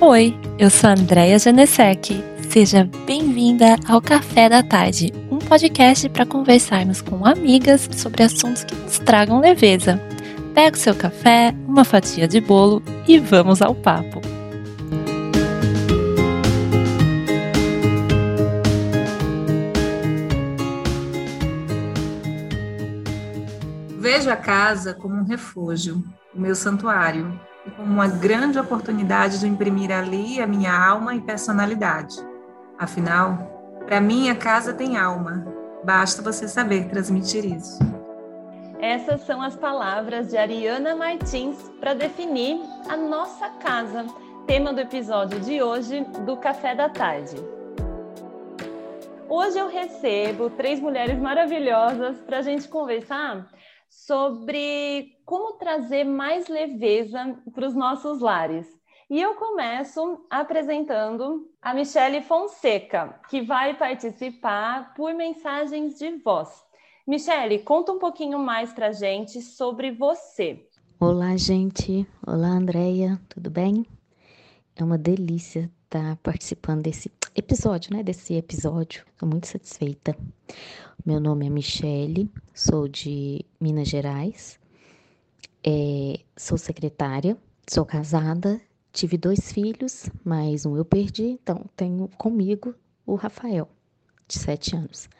Oi, eu sou a Andrea Janesek. Seja bem-vinda ao Café da Tarde, um podcast para conversarmos com amigas sobre assuntos que nos tragam leveza. Pega o seu café, uma fatia de bolo e vamos ao papo. Vejo a casa como um refúgio, o meu santuário, como uma grande oportunidade de imprimir ali a minha alma e personalidade. Afinal, para mim a casa tem alma. Basta você saber transmitir isso. Essas são as palavras de Ariana Martins para definir a nossa casa, tema do episódio de hoje do Café da Tarde. Hoje eu recebo três mulheres maravilhosas para a gente conversar sobre como trazer mais leveza para os nossos lares. E eu começo apresentando a Michele Fonseca, que vai participar por mensagens de voz. Michele, conta um pouquinho mais para gente sobre você. Olá, gente. Olá, Andreia. Tudo bem? É uma delícia estar participando desse episódio, né? Desse episódio. Estou muito satisfeita. Meu nome é Michele, sou de Minas Gerais, é, sou secretária, sou casada, tive dois filhos, mas um eu perdi, então tenho comigo o Rafael, de sete anos.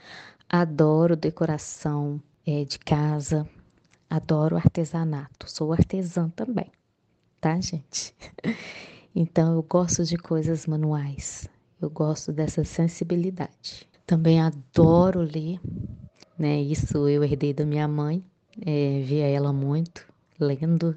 Adoro decoração é, de casa, adoro artesanato, sou artesã também, tá, gente? Então eu gosto de coisas manuais, eu gosto dessa sensibilidade. Também adoro ler, né? Isso eu herdei da minha mãe, é, via ela muito lendo.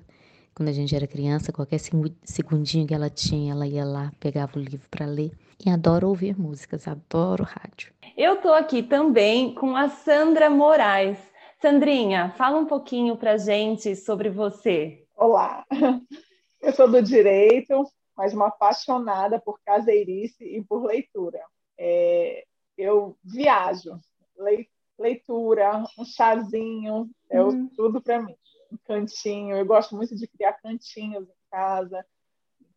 Quando a gente era criança, qualquer segundinho que ela tinha, ela ia lá, pegava o livro para ler. E adoro ouvir músicas, adoro rádio. Eu tô aqui também com a Sandra Moraes. Sandrinha, fala um pouquinho pra gente sobre você. Olá, eu sou do direito, mas uma apaixonada por caseirice e por leitura. É, eu viajo, leitura, um chazinho, é uhum. tudo para mim. Um cantinho, eu gosto muito de criar cantinhos em casa,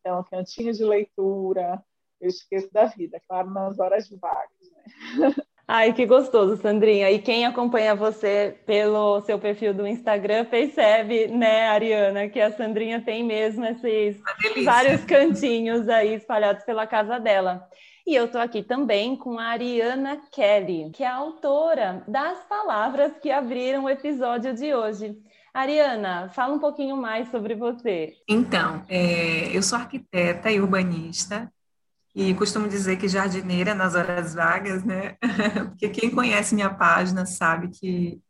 então cantinhos de leitura, eu esqueço da vida, claro, nas horas vagas. Né? Ai, que gostoso, Sandrinha. E quem acompanha você pelo seu perfil do Instagram percebe, né, Ariana, que a Sandrinha tem mesmo esses vários cantinhos aí espalhados pela casa dela. E eu estou aqui também com a Ariana Kelly, que é a autora das palavras que abriram o episódio de hoje. Ariana, fala um pouquinho mais sobre você. Então, é, eu sou arquiteta e urbanista e costumo dizer que jardineira nas horas vagas, né? Porque quem conhece minha página sabe que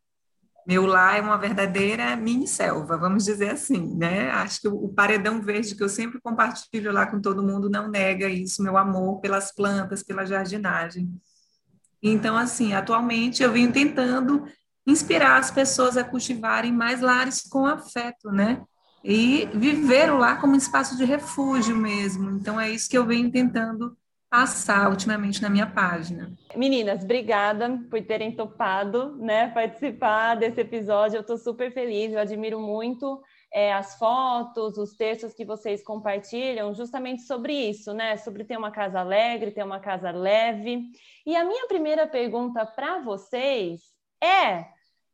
meu lar é uma verdadeira mini selva, vamos dizer assim, né? Acho que o paredão verde que eu sempre compartilho lá com todo mundo não nega isso, meu amor pelas plantas, pela jardinagem. Então, assim, atualmente eu venho tentando inspirar as pessoas a cultivarem mais lares com afeto, né? E viver o lar como um espaço de refúgio mesmo. Então, é isso que eu venho tentando passar ultimamente na minha página. Meninas, obrigada por terem topado, né, participar desse episódio. Eu estou super feliz, eu admiro muito é, as fotos, os textos que vocês compartilham, justamente sobre isso, né? Sobre ter uma casa alegre, ter uma casa leve. E a minha primeira pergunta para vocês é,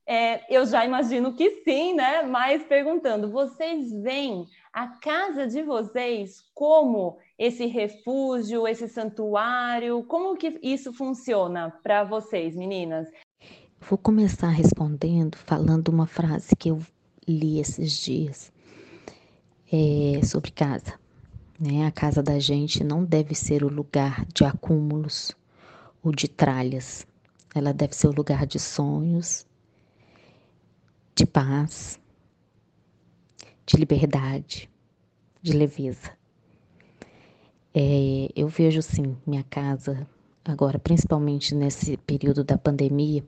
é, eu já imagino que sim, né? Mas perguntando, vocês veem a casa de vocês como esse refúgio, esse santuário? Como que isso funciona para vocês, meninas? Vou começar respondendo falando uma frase que eu li esses dias é, sobre casa. Né? A casa da gente não deve ser o lugar de acúmulos ou de tralhas. Ela deve ser o lugar de sonhos, de paz, de liberdade, de leveza. É, eu vejo sim minha casa agora, principalmente nesse período da pandemia.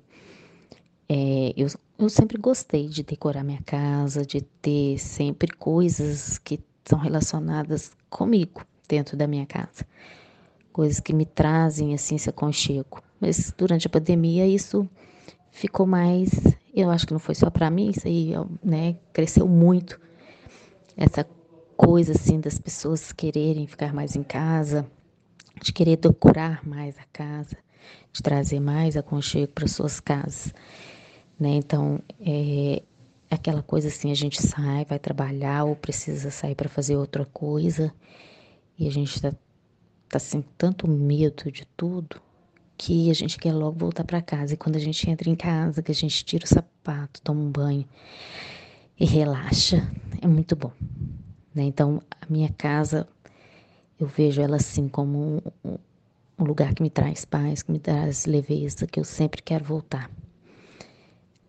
É, eu, eu sempre gostei de decorar minha casa, de ter sempre coisas que são relacionadas comigo dentro da minha casa, coisas que me trazem assim esse aconchego. Mas durante a pandemia isso ficou mais, eu acho que não foi só para mim, isso aí, né, cresceu muito essa coisa assim das pessoas quererem ficar mais em casa, de querer decorar mais a casa, de trazer mais aconchego para suas casas, né? Então, é aquela coisa assim, a gente sai, vai trabalhar ou precisa sair para fazer outra coisa e a gente está tá assim tanto medo de tudo que a gente quer logo voltar para casa. E quando a gente entra em casa, que a gente tira o sapato, toma um banho e relaxa, é muito bom. Né? Então, a minha casa, eu vejo ela assim como um, um lugar que me traz paz, que me traz leveza, que eu sempre quero voltar.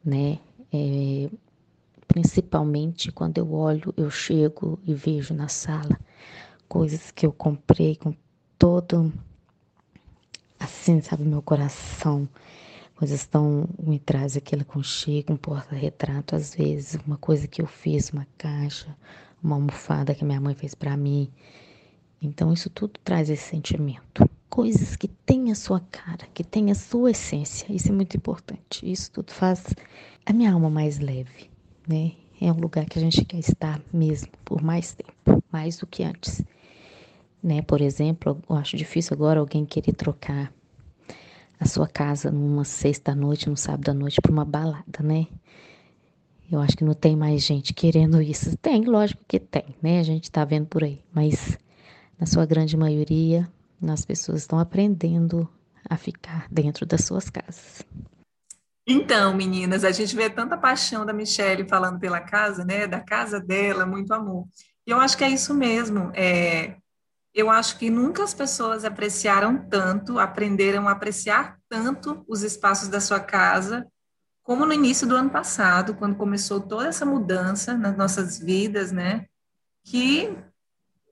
Né? É, principalmente quando eu olho, eu chego e vejo na sala coisas que eu comprei com todo assim, sabe, meu coração. Coisas tão me traz aquele aconchego, um porta-retrato, às vezes, uma coisa que eu fiz, uma caixa, uma almofada que minha mãe fez para mim. Então, isso tudo traz esse sentimento. Coisas que têm a sua cara, que têm a sua essência. Isso é muito importante. Isso tudo faz a minha alma mais leve, né? É um lugar que a gente quer estar mesmo por mais tempo, mais do que antes né? Por exemplo, eu acho difícil agora alguém querer trocar a sua casa numa sexta-noite, num sábado-à-noite por uma balada, né? Eu acho que não tem mais gente querendo isso. Tem, lógico que tem, né? A gente tá vendo por aí, mas na sua grande maioria, as pessoas estão aprendendo a ficar dentro das suas casas. Então, meninas, a gente vê tanta paixão da Michelle falando pela casa, né? Da casa dela, muito amor. E eu acho que é isso mesmo. É, eu acho que nunca as pessoas apreciaram tanto, aprenderam a apreciar tanto os espaços da sua casa, como no início do ano passado, quando começou toda essa mudança nas nossas vidas, né? Que,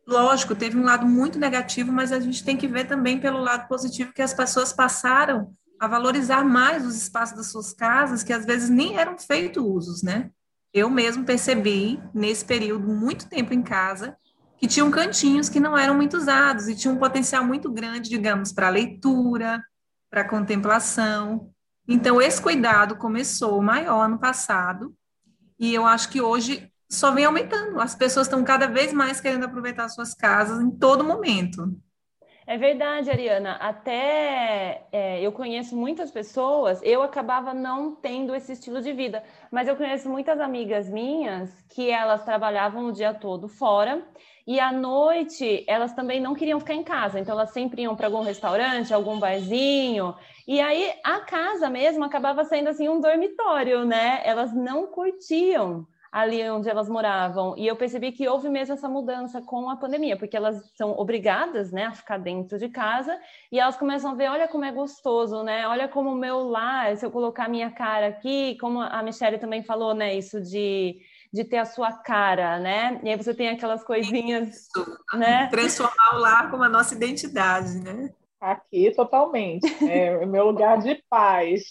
lógico, teve um lado muito negativo, mas a gente tem que ver também pelo lado positivo que as pessoas passaram a valorizar mais os espaços das suas casas, que às vezes nem eram feitos usos, né? Eu mesmo percebi, nesse período, muito tempo em casa, que tinham cantinhos que não eram muito usados e tinham um potencial muito grande, digamos, para leitura, para contemplação. Então, esse cuidado começou maior no passado e eu acho que hoje só vem aumentando. As pessoas estão cada vez mais querendo aproveitar suas casas em todo momento. É verdade, Ariana. Até é, eu conheço muitas pessoas, eu acabava não tendo esse estilo de vida, mas eu conheço muitas amigas minhas que elas trabalhavam o dia todo fora e à noite, elas também não queriam ficar em casa, então elas sempre iam para algum restaurante, algum barzinho. E aí a casa mesmo acabava sendo assim um dormitório, né? Elas não curtiam ali onde elas moravam. E eu percebi que houve mesmo essa mudança com a pandemia, porque elas são obrigadas, né, a ficar dentro de casa e elas começam a ver, olha como é gostoso, né? Olha como o meu lar, se eu colocar minha cara aqui, como a Michelle também falou, né, isso de de ter a sua cara, né? E aí você tem aquelas coisinhas, Isso. né? Transformar o lar como a nossa identidade, né? Aqui, totalmente. É meu lugar de paz.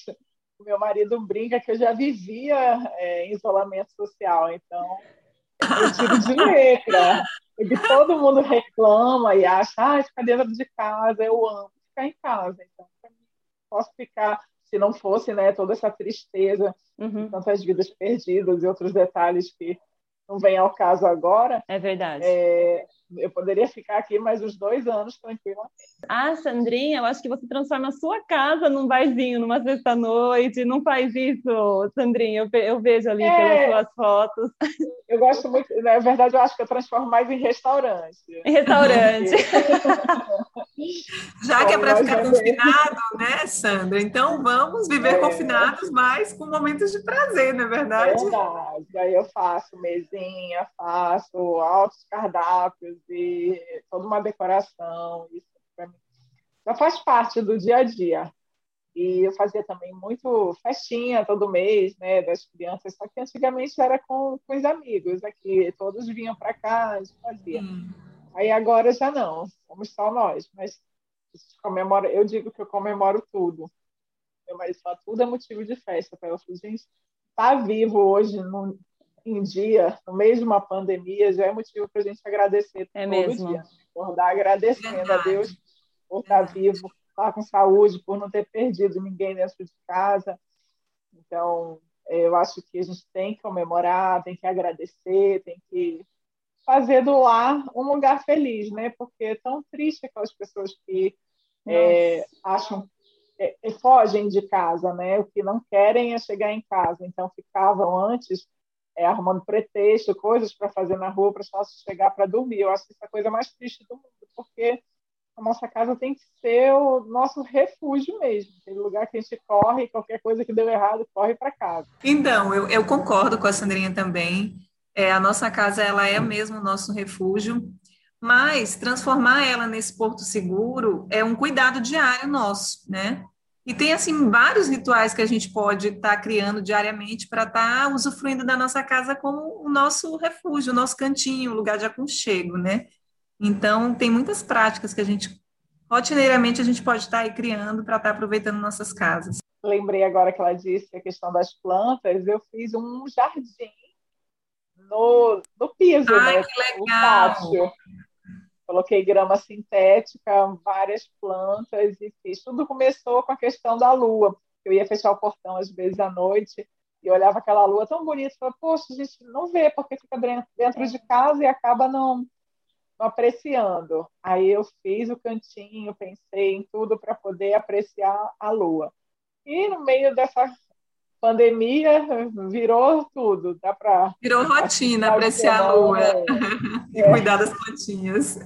O meu marido brinca que eu já vivia é, em isolamento social, então eu tiro de letra. Porque todo mundo reclama e acha, ah, ficar dentro de casa, eu amo ficar em casa. Então, posso ficar se não fosse né, toda essa tristeza, uhum. tantas vidas perdidas e outros detalhes que não vem ao caso agora. É verdade. É, eu poderia ficar aqui mais uns dois anos tranquilamente. Ah, Sandrinha, eu acho que você transforma a sua casa num barzinho, numa sexta-noite. Não faz isso, Sandrinha. Eu, eu vejo ali é, pelas suas fotos. Eu gosto muito, na verdade, eu acho que eu transformo mais em restaurante. Em restaurante. Já que é para ficar confinado, né, Sandra? Então vamos viver é. confinados, mas com momentos de prazer, não é verdade? É verdade. Aí eu faço mesinha, faço altos cardápios e toda uma decoração. Isso para mim já faz parte do dia a dia. E eu fazia também muito festinha todo mês, né, das crianças, só que antigamente era com, com os amigos aqui, todos vinham para cá, a gente fazia. Hum. Aí agora já não, somos só nós, mas comemora, eu digo que eu comemoro tudo. Meu marido fala, tudo é motivo de festa. Eu falo, gente, tá vivo hoje em dia, no meio de uma pandemia, já é motivo para a gente agradecer é todo mesmo. dia. Acordar agradecendo Verdade. a Deus por estar vivo, estar com saúde, por não ter perdido ninguém dentro de casa. Então, eu acho que a gente tem que comemorar, tem que agradecer, tem que fazer do lar um lugar feliz, né? Porque é tão triste aquelas pessoas que é, acham é, é, fogem de casa, né? O que não querem é chegar em casa, então ficavam antes é, arrumando pretexto, coisas para fazer na rua para só chegar para dormir. Eu acho que isso é a coisa mais triste do mundo, porque a nossa casa tem que ser o nosso refúgio mesmo, aquele lugar que a gente corre, qualquer coisa que deu errado, corre para casa. Então, eu, eu, concordo com a Sandrinha também. É, a nossa casa ela é mesmo o nosso refúgio, mas transformar ela nesse porto seguro é um cuidado diário nosso, né? E tem, assim, vários rituais que a gente pode estar tá criando diariamente para estar tá usufruindo da nossa casa como o nosso refúgio, o nosso cantinho, o lugar de aconchego, né? Então, tem muitas práticas que a gente, rotineiramente, a gente pode estar tá aí criando para estar tá aproveitando nossas casas. Lembrei agora que ela disse a questão das plantas, eu fiz um jardim no, no piso, Ai, né? que legal! Coloquei grama sintética, várias plantas e fiz. Tudo começou com a questão da lua. Eu ia fechar o portão às vezes à noite e olhava aquela lua tão bonita falava, poxa, a gente não vê porque fica dentro de casa e acaba não, não apreciando. Aí eu fiz o cantinho, pensei em tudo para poder apreciar a lua. E no meio dessa pandemia virou tudo, dá para virou rotina apreciar a lua é. e é. cuidar das plantinhas.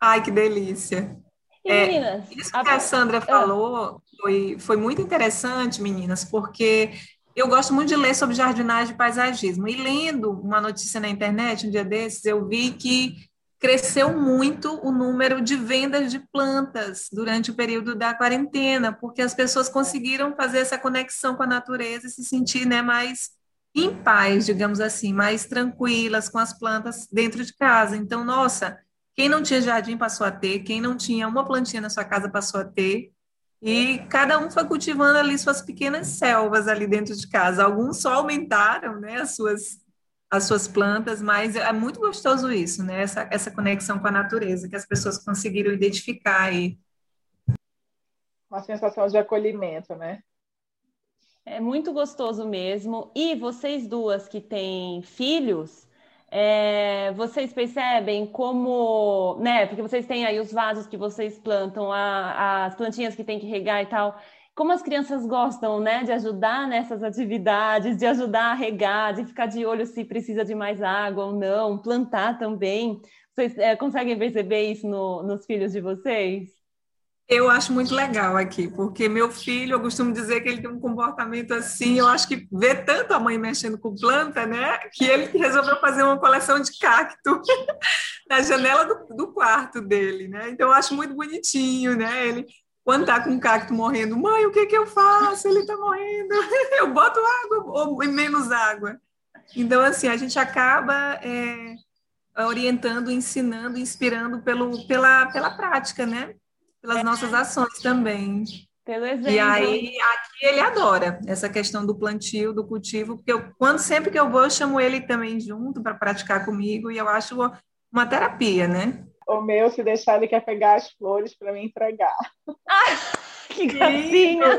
Ai, que delícia. E, é, meninas, isso que a, a Sandra ah. falou foi, foi muito interessante, meninas, porque eu gosto muito de ler sobre jardinagem e paisagismo. E lendo uma notícia na internet, um dia desses, eu vi que cresceu muito o número de vendas de plantas durante o período da quarentena, porque as pessoas conseguiram fazer essa conexão com a natureza e se sentir né, mais em paz, digamos assim, mais tranquilas com as plantas dentro de casa. Então, nossa, quem não tinha jardim passou a ter, quem não tinha uma plantinha na sua casa passou a ter. E cada um foi cultivando ali suas pequenas selvas ali dentro de casa. Alguns só aumentaram, né, as suas as suas plantas, mas é muito gostoso isso, né? Essa, essa conexão com a natureza que as pessoas conseguiram identificar aí. Uma sensação de acolhimento, né? É muito gostoso mesmo. E vocês duas que têm filhos, é, vocês percebem como, né? Porque vocês têm aí os vasos que vocês plantam, a, as plantinhas que tem que regar e tal. Como as crianças gostam, né, de ajudar nessas atividades, de ajudar a regar, de ficar de olho se precisa de mais água ou não, plantar também. Vocês é, conseguem perceber isso no, nos filhos de vocês? Eu acho muito legal aqui, porque meu filho, eu costumo dizer que ele tem um comportamento assim, eu acho que vê tanto a mãe mexendo com planta, né, que ele resolveu fazer uma coleção de cacto na janela do, do, quarto dele, né, então eu acho muito bonitinho, né, ele, quando tá com o cacto morrendo, mãe, o que que eu faço? Ele tá morrendo, eu boto água ou menos água. Então, assim, a gente acaba é, orientando, ensinando, inspirando pelo, pela, pela prática, né, pelas nossas ações também. Pelo exemplo. E aí, aqui ele adora essa questão do plantio, do cultivo, porque eu, quando sempre que eu vou, eu chamo ele também junto para praticar comigo, e eu acho uma terapia, né? O meu, se deixar, ele quer pegar as flores para me entregar. Ah, que gracinha!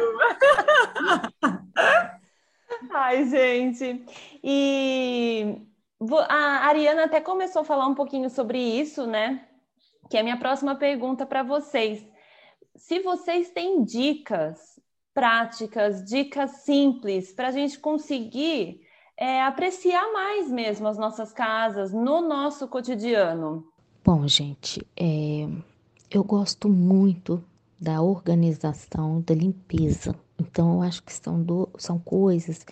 Ai, gente. E a Ariana até começou a falar um pouquinho sobre isso, né? Que é a minha próxima pergunta para vocês se vocês têm dicas práticas, dicas simples para a gente conseguir é, apreciar mais mesmo as nossas casas no nosso cotidiano. Bom, gente, é, eu gosto muito da organização, da limpeza. Então, eu acho que são, do, são coisas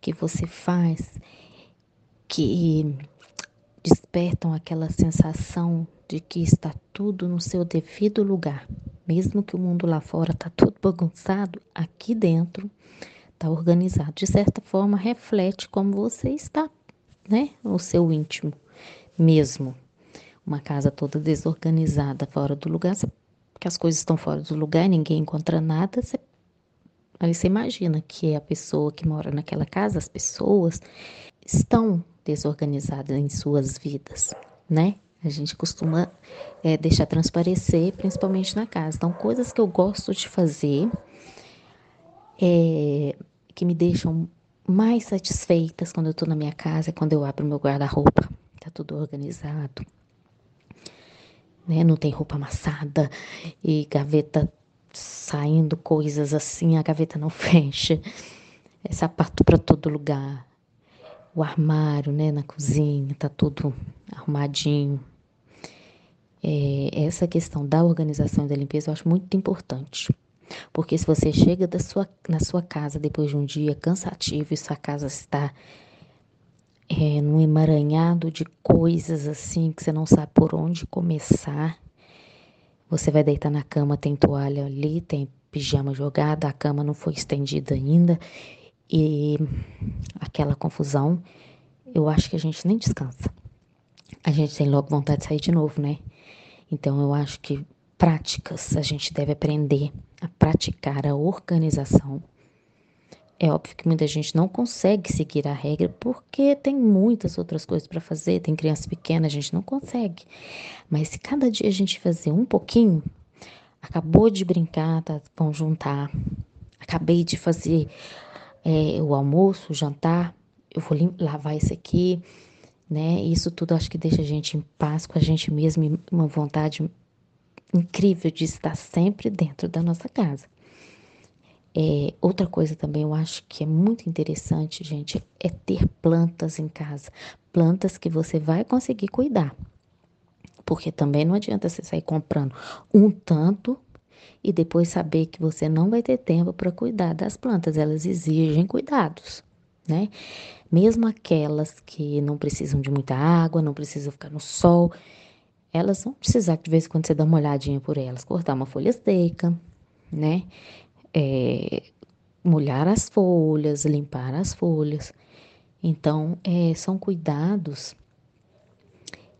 que você faz que despertam aquela sensação de que está tudo no seu devido lugar. Mesmo que o mundo lá fora está todo bagunçado, aqui dentro está organizado. De certa forma, reflete como você está, né? O seu íntimo mesmo. Uma casa toda desorganizada, fora do lugar, você, que as coisas estão fora do lugar, ninguém encontra nada, você, aí você imagina que a pessoa que mora naquela casa, as pessoas estão desorganizadas em suas vidas, né? A gente costuma é, deixar transparecer, principalmente na casa. Então, coisas que eu gosto de fazer, é, que me deixam mais satisfeitas quando eu estou na minha casa, é quando eu abro meu guarda-roupa. Tá tudo organizado. Né? Não tem roupa amassada e gaveta saindo coisas assim, a gaveta não fecha. É sapato para todo lugar. O armário, né, na cozinha, tá tudo arrumadinho. É, essa questão da organização e da limpeza eu acho muito importante. Porque se você chega da sua, na sua casa depois de um dia cansativo e sua casa está é, num emaranhado de coisas assim que você não sabe por onde começar, você vai deitar na cama, tem toalha ali, tem pijama jogado, a cama não foi estendida ainda e aquela confusão, eu acho que a gente nem descansa. A gente tem logo vontade de sair de novo, né? Então eu acho que práticas a gente deve aprender a praticar a organização. É óbvio que muita gente não consegue seguir a regra porque tem muitas outras coisas para fazer, tem criança pequena, a gente não consegue. Mas se cada dia a gente fazer um pouquinho, acabou de brincar, tá, vão juntar. Acabei de fazer é, o almoço, o jantar, eu vou lavar isso aqui, né? Isso tudo acho que deixa a gente em paz com a gente mesmo e uma vontade incrível de estar sempre dentro da nossa casa. É, outra coisa também eu acho que é muito interessante, gente, é ter plantas em casa. Plantas que você vai conseguir cuidar. Porque também não adianta você sair comprando um tanto e depois saber que você não vai ter tempo para cuidar das plantas. Elas exigem cuidados, né? Mesmo aquelas que não precisam de muita água, não precisam ficar no sol, elas vão precisar de vez em quando você dar uma olhadinha por elas, cortar uma folha seca, né? É, molhar as folhas, limpar as folhas. Então, é, são cuidados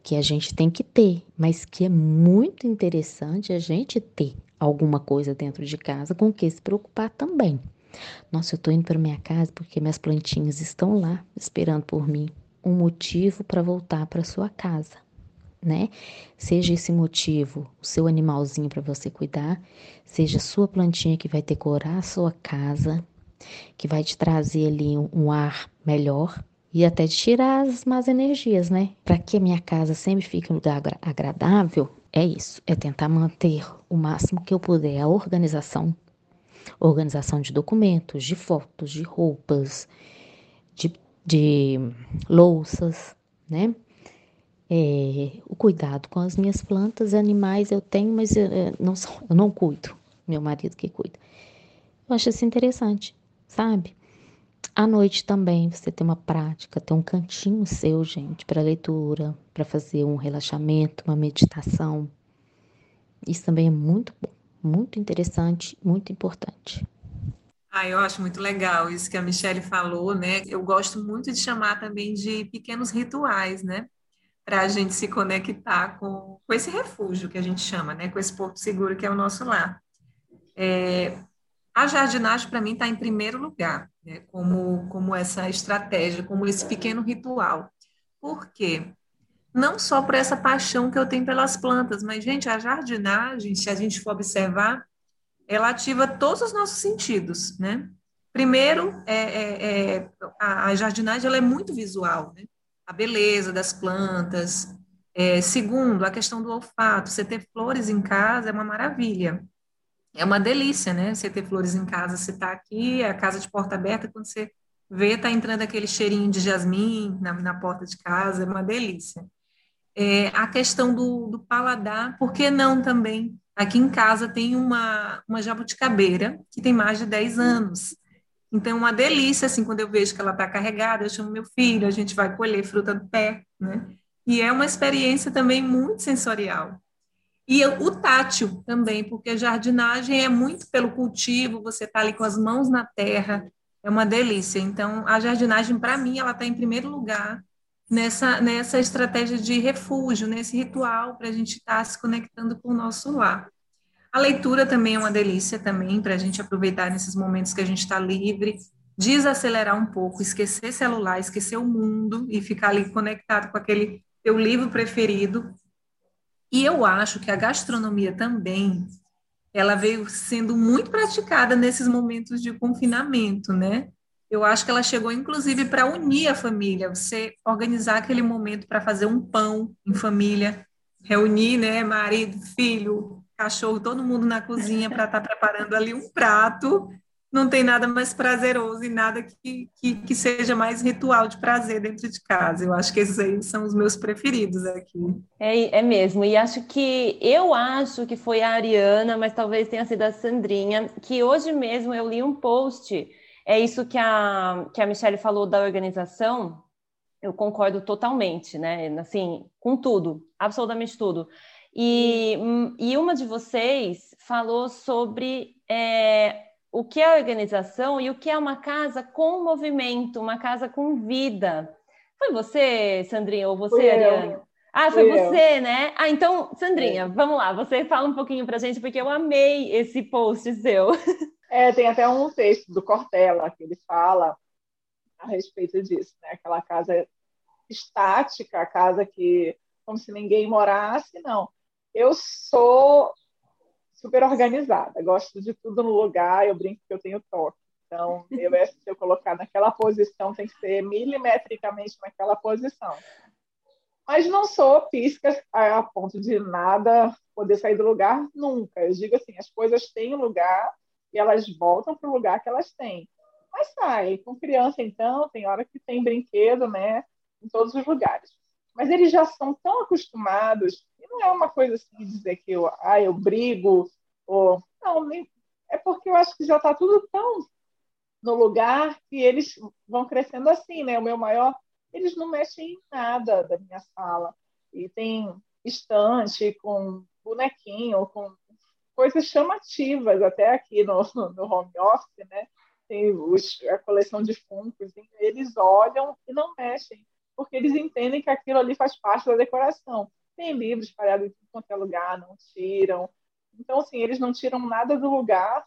que a gente tem que ter, mas que é muito interessante a gente ter alguma coisa dentro de casa com que se preocupar também. Nossa, eu tô indo para minha casa porque minhas plantinhas estão lá esperando por mim. Um motivo para voltar para sua casa né? Seja esse motivo o seu animalzinho para você cuidar, seja sua plantinha que vai decorar a sua casa, que vai te trazer ali um, um ar melhor e até tirar as más energias, né? Para que a minha casa sempre fique um lugar agradável, é isso, é tentar manter o máximo que eu puder a organização, organização de documentos, de fotos, de roupas, de, de louças, né? É, o cuidado com as minhas plantas, animais eu tenho, mas eu, não, eu não cuido. Meu marido que cuida. Eu acho isso interessante, sabe? À noite também você tem uma prática, tem um cantinho seu, gente, para leitura, para fazer um relaxamento, uma meditação. Isso também é muito bom, muito interessante, muito importante. Ah, eu acho muito legal isso que a Michelle falou, né? Eu gosto muito de chamar também de pequenos rituais, né? para a gente se conectar com, com esse refúgio que a gente chama, né? com esse porto seguro que é o nosso lar. É, a jardinagem, para mim, está em primeiro lugar, né? como, como essa estratégia, como esse pequeno ritual. Por quê? Não só por essa paixão que eu tenho pelas plantas, mas, gente, a jardinagem, se a gente for observar, ela ativa todos os nossos sentidos, né? Primeiro, é, é, é a, a, jardinagem ela é muito visual, né? a beleza das plantas. É, segundo, a questão do olfato. Você ter flores em casa é uma maravilha. É uma delícia, né? Você ter flores em casa. Você está aqui, a casa de porta aberta, quando você vê, está entrando aquele cheirinho de jasmim na, na porta de casa, é uma delícia. É, a questão do, do paladar, por que não também? Aqui em casa tem uma, uma jabuticabeira que tem mais de 10 anos. Então, é uma delícia, assim, quando eu vejo que ela está carregada, eu chamo meu filho, a gente vai colher fruta do pé, né? E é uma experiência também muito sensorial. E o tátil também, porque a jardinagem é muito pelo cultivo, você está ali com as mãos na terra, é uma delícia. Então, a jardinagem, para mim, ela está em primeiro lugar nessa, nessa estratégia de refúgio, nesse ritual para a gente estar tá se conectando com o nosso lar. A leitura também é uma delícia também para a gente aproveitar nesses momentos que a gente está livre, desacelerar um pouco, esquecer celular, esquecer o mundo e ficar ali conectado com aquele teu livro preferido. E eu acho que a gastronomia também, ela veio sendo muito praticada nesses momentos de confinamento, né? eu acho que ela chegou, inclusive, para unir a família, você organizar aquele momento para fazer um pão em família, reunir, né, marido, filho, cachorro, todo mundo na cozinha para estar tá preparando ali um prato. Não tem nada mais prazeroso e nada que, que, que, seja mais ritual de prazer dentro de casa. Eu acho que esses aí são os meus preferidos aqui. É, é mesmo. E acho que eu acho que foi a Ariana, mas talvez tenha sido a Sandrinha, que hoje mesmo eu li um post é isso que a, que a Michelle falou da organização, eu concordo totalmente, né? Assim, com tudo, absolutamente tudo. E, e uma de vocês falou sobre é, o que é organização e o que é uma casa com movimento, uma casa com vida. Foi você, Sandrinha, ou você, Ariane? Ah, foi você, né? Ah, então, Sandrinha, é. vamos lá, você fala um pouquinho pra gente, porque eu amei esse post seu. É, tem até um texto do Cortella que ele fala a respeito disso, né? Aquela casa estática, a casa que como se ninguém morasse, não. Eu sou super organizada, gosto de tudo no lugar, eu brinco que eu tenho toque. Então, eu, se eu colocar naquela posição, tem que ser milimetricamente naquela posição. Mas não sou pisca a ponto de nada poder sair do lugar nunca. Eu digo assim, as coisas têm lugar e elas voltam para o lugar que elas têm. Mas sai, com criança, então, tem hora que tem brinquedo, né, em todos os lugares. Mas eles já são tão acostumados, e não é uma coisa assim de dizer que eu, ah, eu brigo, ou. Não, nem, é porque eu acho que já está tudo tão no lugar que eles vão crescendo assim, né? O meu maior, eles não mexem em nada da minha sala. E tem estante com bonequinho, com coisas chamativas, até aqui no, no home office, né? Tem os, a coleção de funcos, eles olham e não mexem, porque eles entendem que aquilo ali faz parte da decoração. Tem livros espalhados em quanto é lugar, não tiram. Então, assim, eles não tiram nada do lugar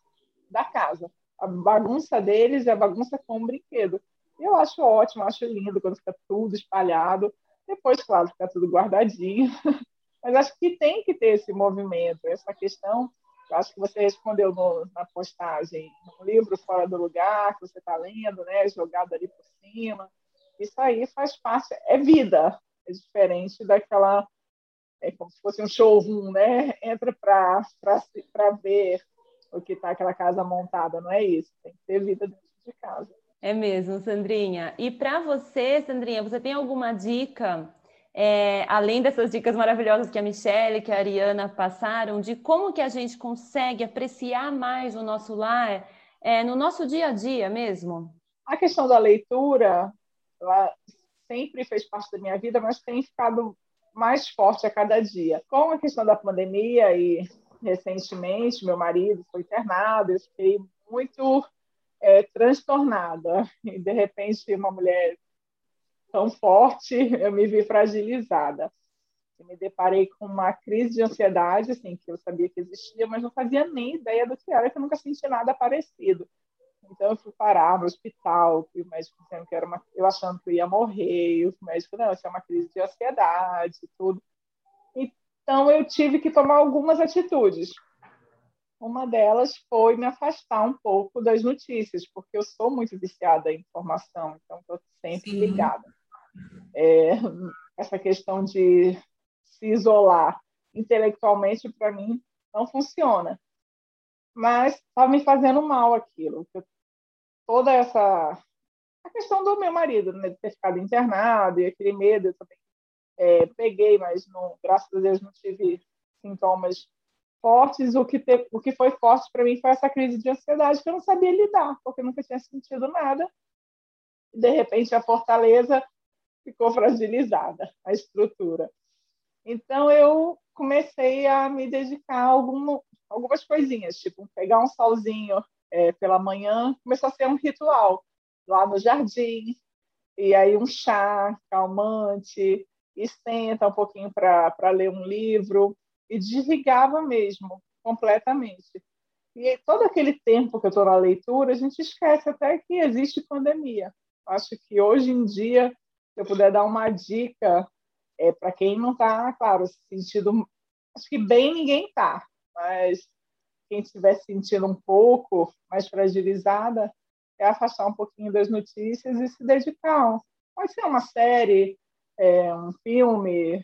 da casa. A bagunça deles é a bagunça com o brinquedo. Eu acho ótimo, acho lindo quando fica tudo espalhado. Depois, claro, fica tudo guardadinho. Mas acho que tem que ter esse movimento, essa questão. Eu acho que você respondeu no, na postagem, um livro fora do lugar que você está lendo, né, jogado ali por cima. Isso aí faz parte, é vida, é diferente daquela, é como se fosse um showroom, né? Entra para ver o que está aquela casa montada, não é isso? Tem que ter vida dentro de casa. É mesmo, Sandrinha. E para você, Sandrinha, você tem alguma dica é, além dessas dicas maravilhosas que a Michelle, que a Ariana passaram, de como que a gente consegue apreciar mais o nosso lar é, no nosso dia a dia mesmo? A questão da leitura, ela sempre fez parte da minha vida, mas tem ficado mais forte a cada dia. Com a questão da pandemia e recentemente meu marido foi internado, eu fiquei muito é, transtornada. E de repente uma mulher tão forte, eu me vi fragilizada. Eu me deparei com uma crise de ansiedade, assim, que eu sabia que existia, mas não fazia nem ideia do que era, que eu nunca senti nada parecido. Então eu fui parar no hospital, o médico dizendo que era uma, eu achando que eu ia morrer, e o médico não, isso é uma crise de ansiedade e tudo. Então eu tive que tomar algumas atitudes. Uma delas foi me afastar um pouco das notícias, porque eu sou muito viciada em informação, então estou sempre Sim. ligada. É, essa questão de se isolar intelectualmente, para mim, não funciona. Mas estava me fazendo mal aquilo. Toda essa. A questão do meu marido, né, de ter ficado internado e aquele medo, eu também é, peguei, mas não, graças a Deus não tive sintomas fortes. O que, te, o que foi forte para mim foi essa crise de ansiedade que eu não sabia lidar, porque eu nunca tinha sentido nada. De repente, a fortaleza ficou fragilizada a estrutura. Então eu comecei a me dedicar a algum, algumas coisinhas, tipo pegar um solzinho é, pela manhã, começou a ser um ritual lá no jardim, e aí um chá calmante, e senta um pouquinho para ler um livro, e desligava mesmo, completamente. E todo aquele tempo que eu estou na leitura, a gente esquece até que existe pandemia. Acho que hoje em dia se eu puder dar uma dica é, para quem não está, claro, sentindo. Acho que bem ninguém está, mas quem estiver sentindo um pouco mais fragilizada, é afastar um pouquinho das notícias e se dedicar. Pode ser uma série, é, um filme,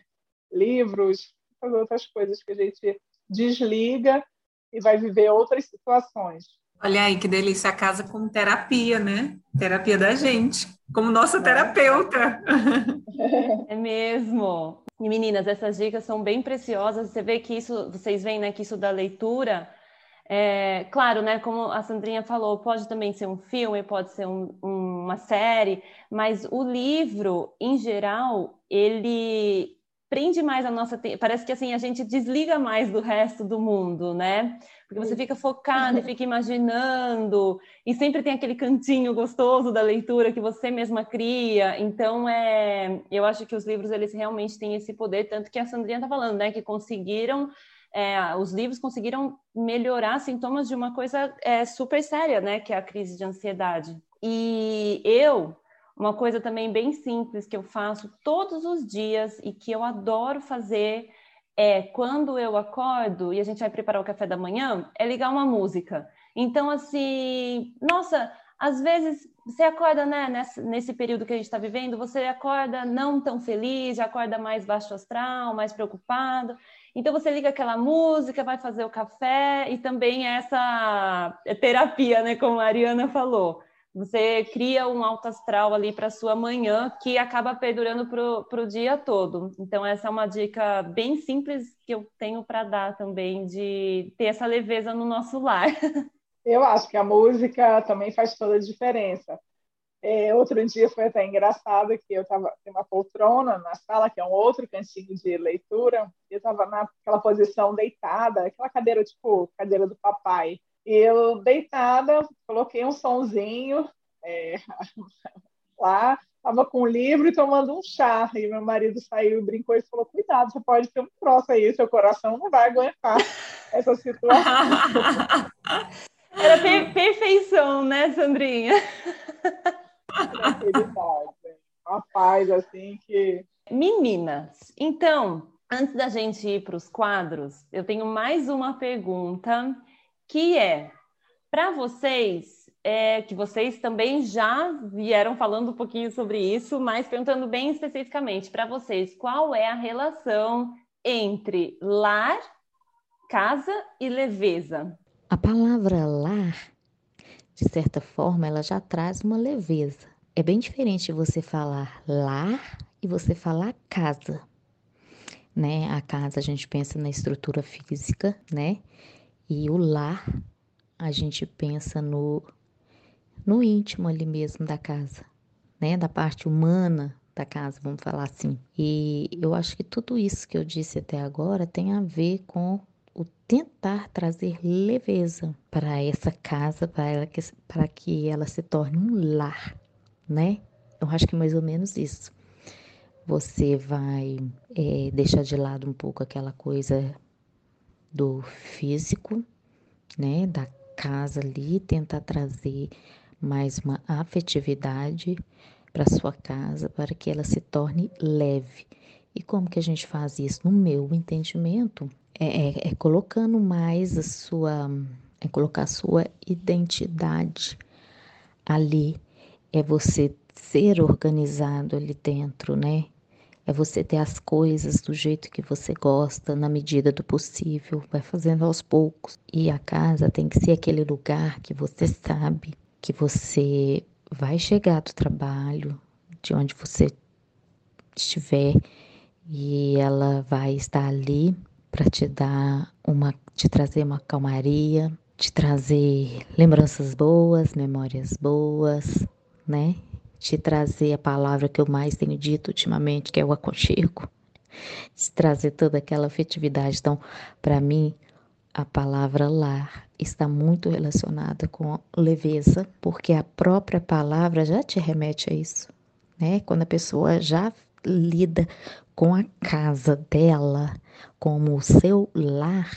livros, outras coisas que a gente desliga e vai viver outras situações. Olha aí que delícia a casa como terapia, né? Terapia da gente, como nossa terapeuta. É mesmo. E meninas, essas dicas são bem preciosas. Você vê que isso, vocês veem, né, que isso da leitura, é, claro, né, como a Sandrinha falou, pode também ser um filme, pode ser um, uma série, mas o livro, em geral, ele prende mais a nossa parece que assim a gente desliga mais do resto do mundo, né? Porque você fica focado e fica imaginando e sempre tem aquele cantinho gostoso da leitura que você mesma cria. Então é, eu acho que os livros eles realmente têm esse poder, tanto que a Sandrinha tá falando, né, que conseguiram é, os livros conseguiram melhorar sintomas de uma coisa é, super séria, né, que é a crise de ansiedade. E eu uma coisa também bem simples que eu faço todos os dias e que eu adoro fazer é quando eu acordo e a gente vai preparar o café da manhã, é ligar uma música. Então, assim, nossa, às vezes você acorda, né, nesse, nesse período que a gente está vivendo, você acorda não tão feliz, acorda mais baixo astral, mais preocupado. Então você liga aquela música, vai fazer o café e também essa terapia, né, como a Ariana falou você cria um alto astral ali para sua manhã que acaba perdurando para o dia todo. Então, essa é uma dica bem simples que eu tenho para dar também, de ter essa leveza no nosso lar. Eu acho que a música também faz toda a diferença. É, outro dia foi até engraçado que eu estava em uma poltrona na sala, que é um outro cantinho de leitura, e eu estava naquela posição deitada, aquela cadeira tipo cadeira do papai eu deitada, coloquei um sonzinho é, lá, estava com um livro e tomando um chá. E meu marido saiu, brincou e falou: Cuidado, você pode ter um troço aí, seu coração não vai aguentar essa situação. Era per perfeição, né, Sandrinha? Uma paz assim que. Meninas, então, antes da gente ir para os quadros, eu tenho mais uma pergunta que é para vocês, é, que vocês também já vieram falando um pouquinho sobre isso, mas perguntando bem especificamente para vocês, qual é a relação entre lar, casa e leveza? A palavra lar, de certa forma, ela já traz uma leveza. É bem diferente você falar lar e você falar casa. Né? A casa a gente pensa na estrutura física, né? E o lar, a gente pensa no, no íntimo ali mesmo da casa, né? Da parte humana da casa, vamos falar assim. E eu acho que tudo isso que eu disse até agora tem a ver com o tentar trazer leveza para essa casa, para que, para que ela se torne um lar, né? Eu acho que é mais ou menos isso. Você vai é, deixar de lado um pouco aquela coisa do físico, né, da casa ali, tentar trazer mais uma afetividade para sua casa, para que ela se torne leve. E como que a gente faz isso? No meu entendimento, é, é, é colocando mais a sua, é colocar a sua identidade ali, é você ser organizado ali dentro, né? É você ter as coisas do jeito que você gosta, na medida do possível, vai fazendo aos poucos. E a casa tem que ser aquele lugar que você sabe que você vai chegar do trabalho, de onde você estiver, e ela vai estar ali para te dar uma, te trazer uma calmaria, te trazer lembranças boas, memórias boas, né? te trazer a palavra que eu mais tenho dito ultimamente, que é o aconchego, de trazer toda aquela afetividade. Então, para mim, a palavra lar está muito relacionada com leveza, porque a própria palavra já te remete a isso, né? Quando a pessoa já lida com a casa dela como o seu lar,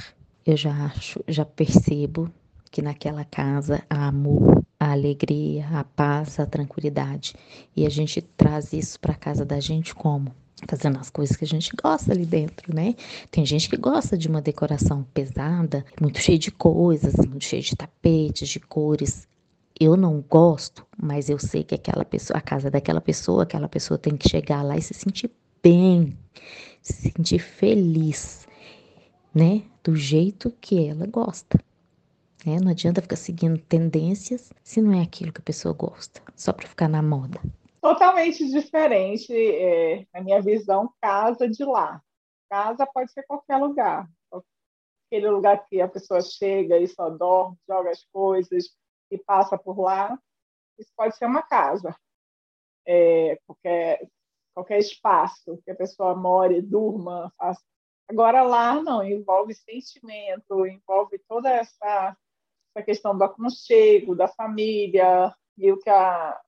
eu já acho, já percebo que naquela casa há amor, a alegria, a paz, a tranquilidade. E a gente traz isso para casa da gente como? Fazendo as coisas que a gente gosta ali dentro, né? Tem gente que gosta de uma decoração pesada, muito cheia de coisas, muito cheia de tapetes, de cores. eu não gosto, mas eu sei que aquela pessoa, a casa daquela pessoa, aquela pessoa tem que chegar lá e se sentir bem, se sentir feliz, né? Do jeito que ela gosta. Né? Não adianta ficar seguindo tendências se não é aquilo que a pessoa gosta, só para ficar na moda. Totalmente diferente, é, na minha visão, casa de lá. Casa pode ser qualquer lugar. Aquele lugar que a pessoa chega e só dorme, joga as coisas e passa por lá. Isso pode ser uma casa. É, qualquer, qualquer espaço que a pessoa more, durma, faça. Agora lá não, envolve sentimento, envolve toda essa essa questão do aconchego, da família, e o que a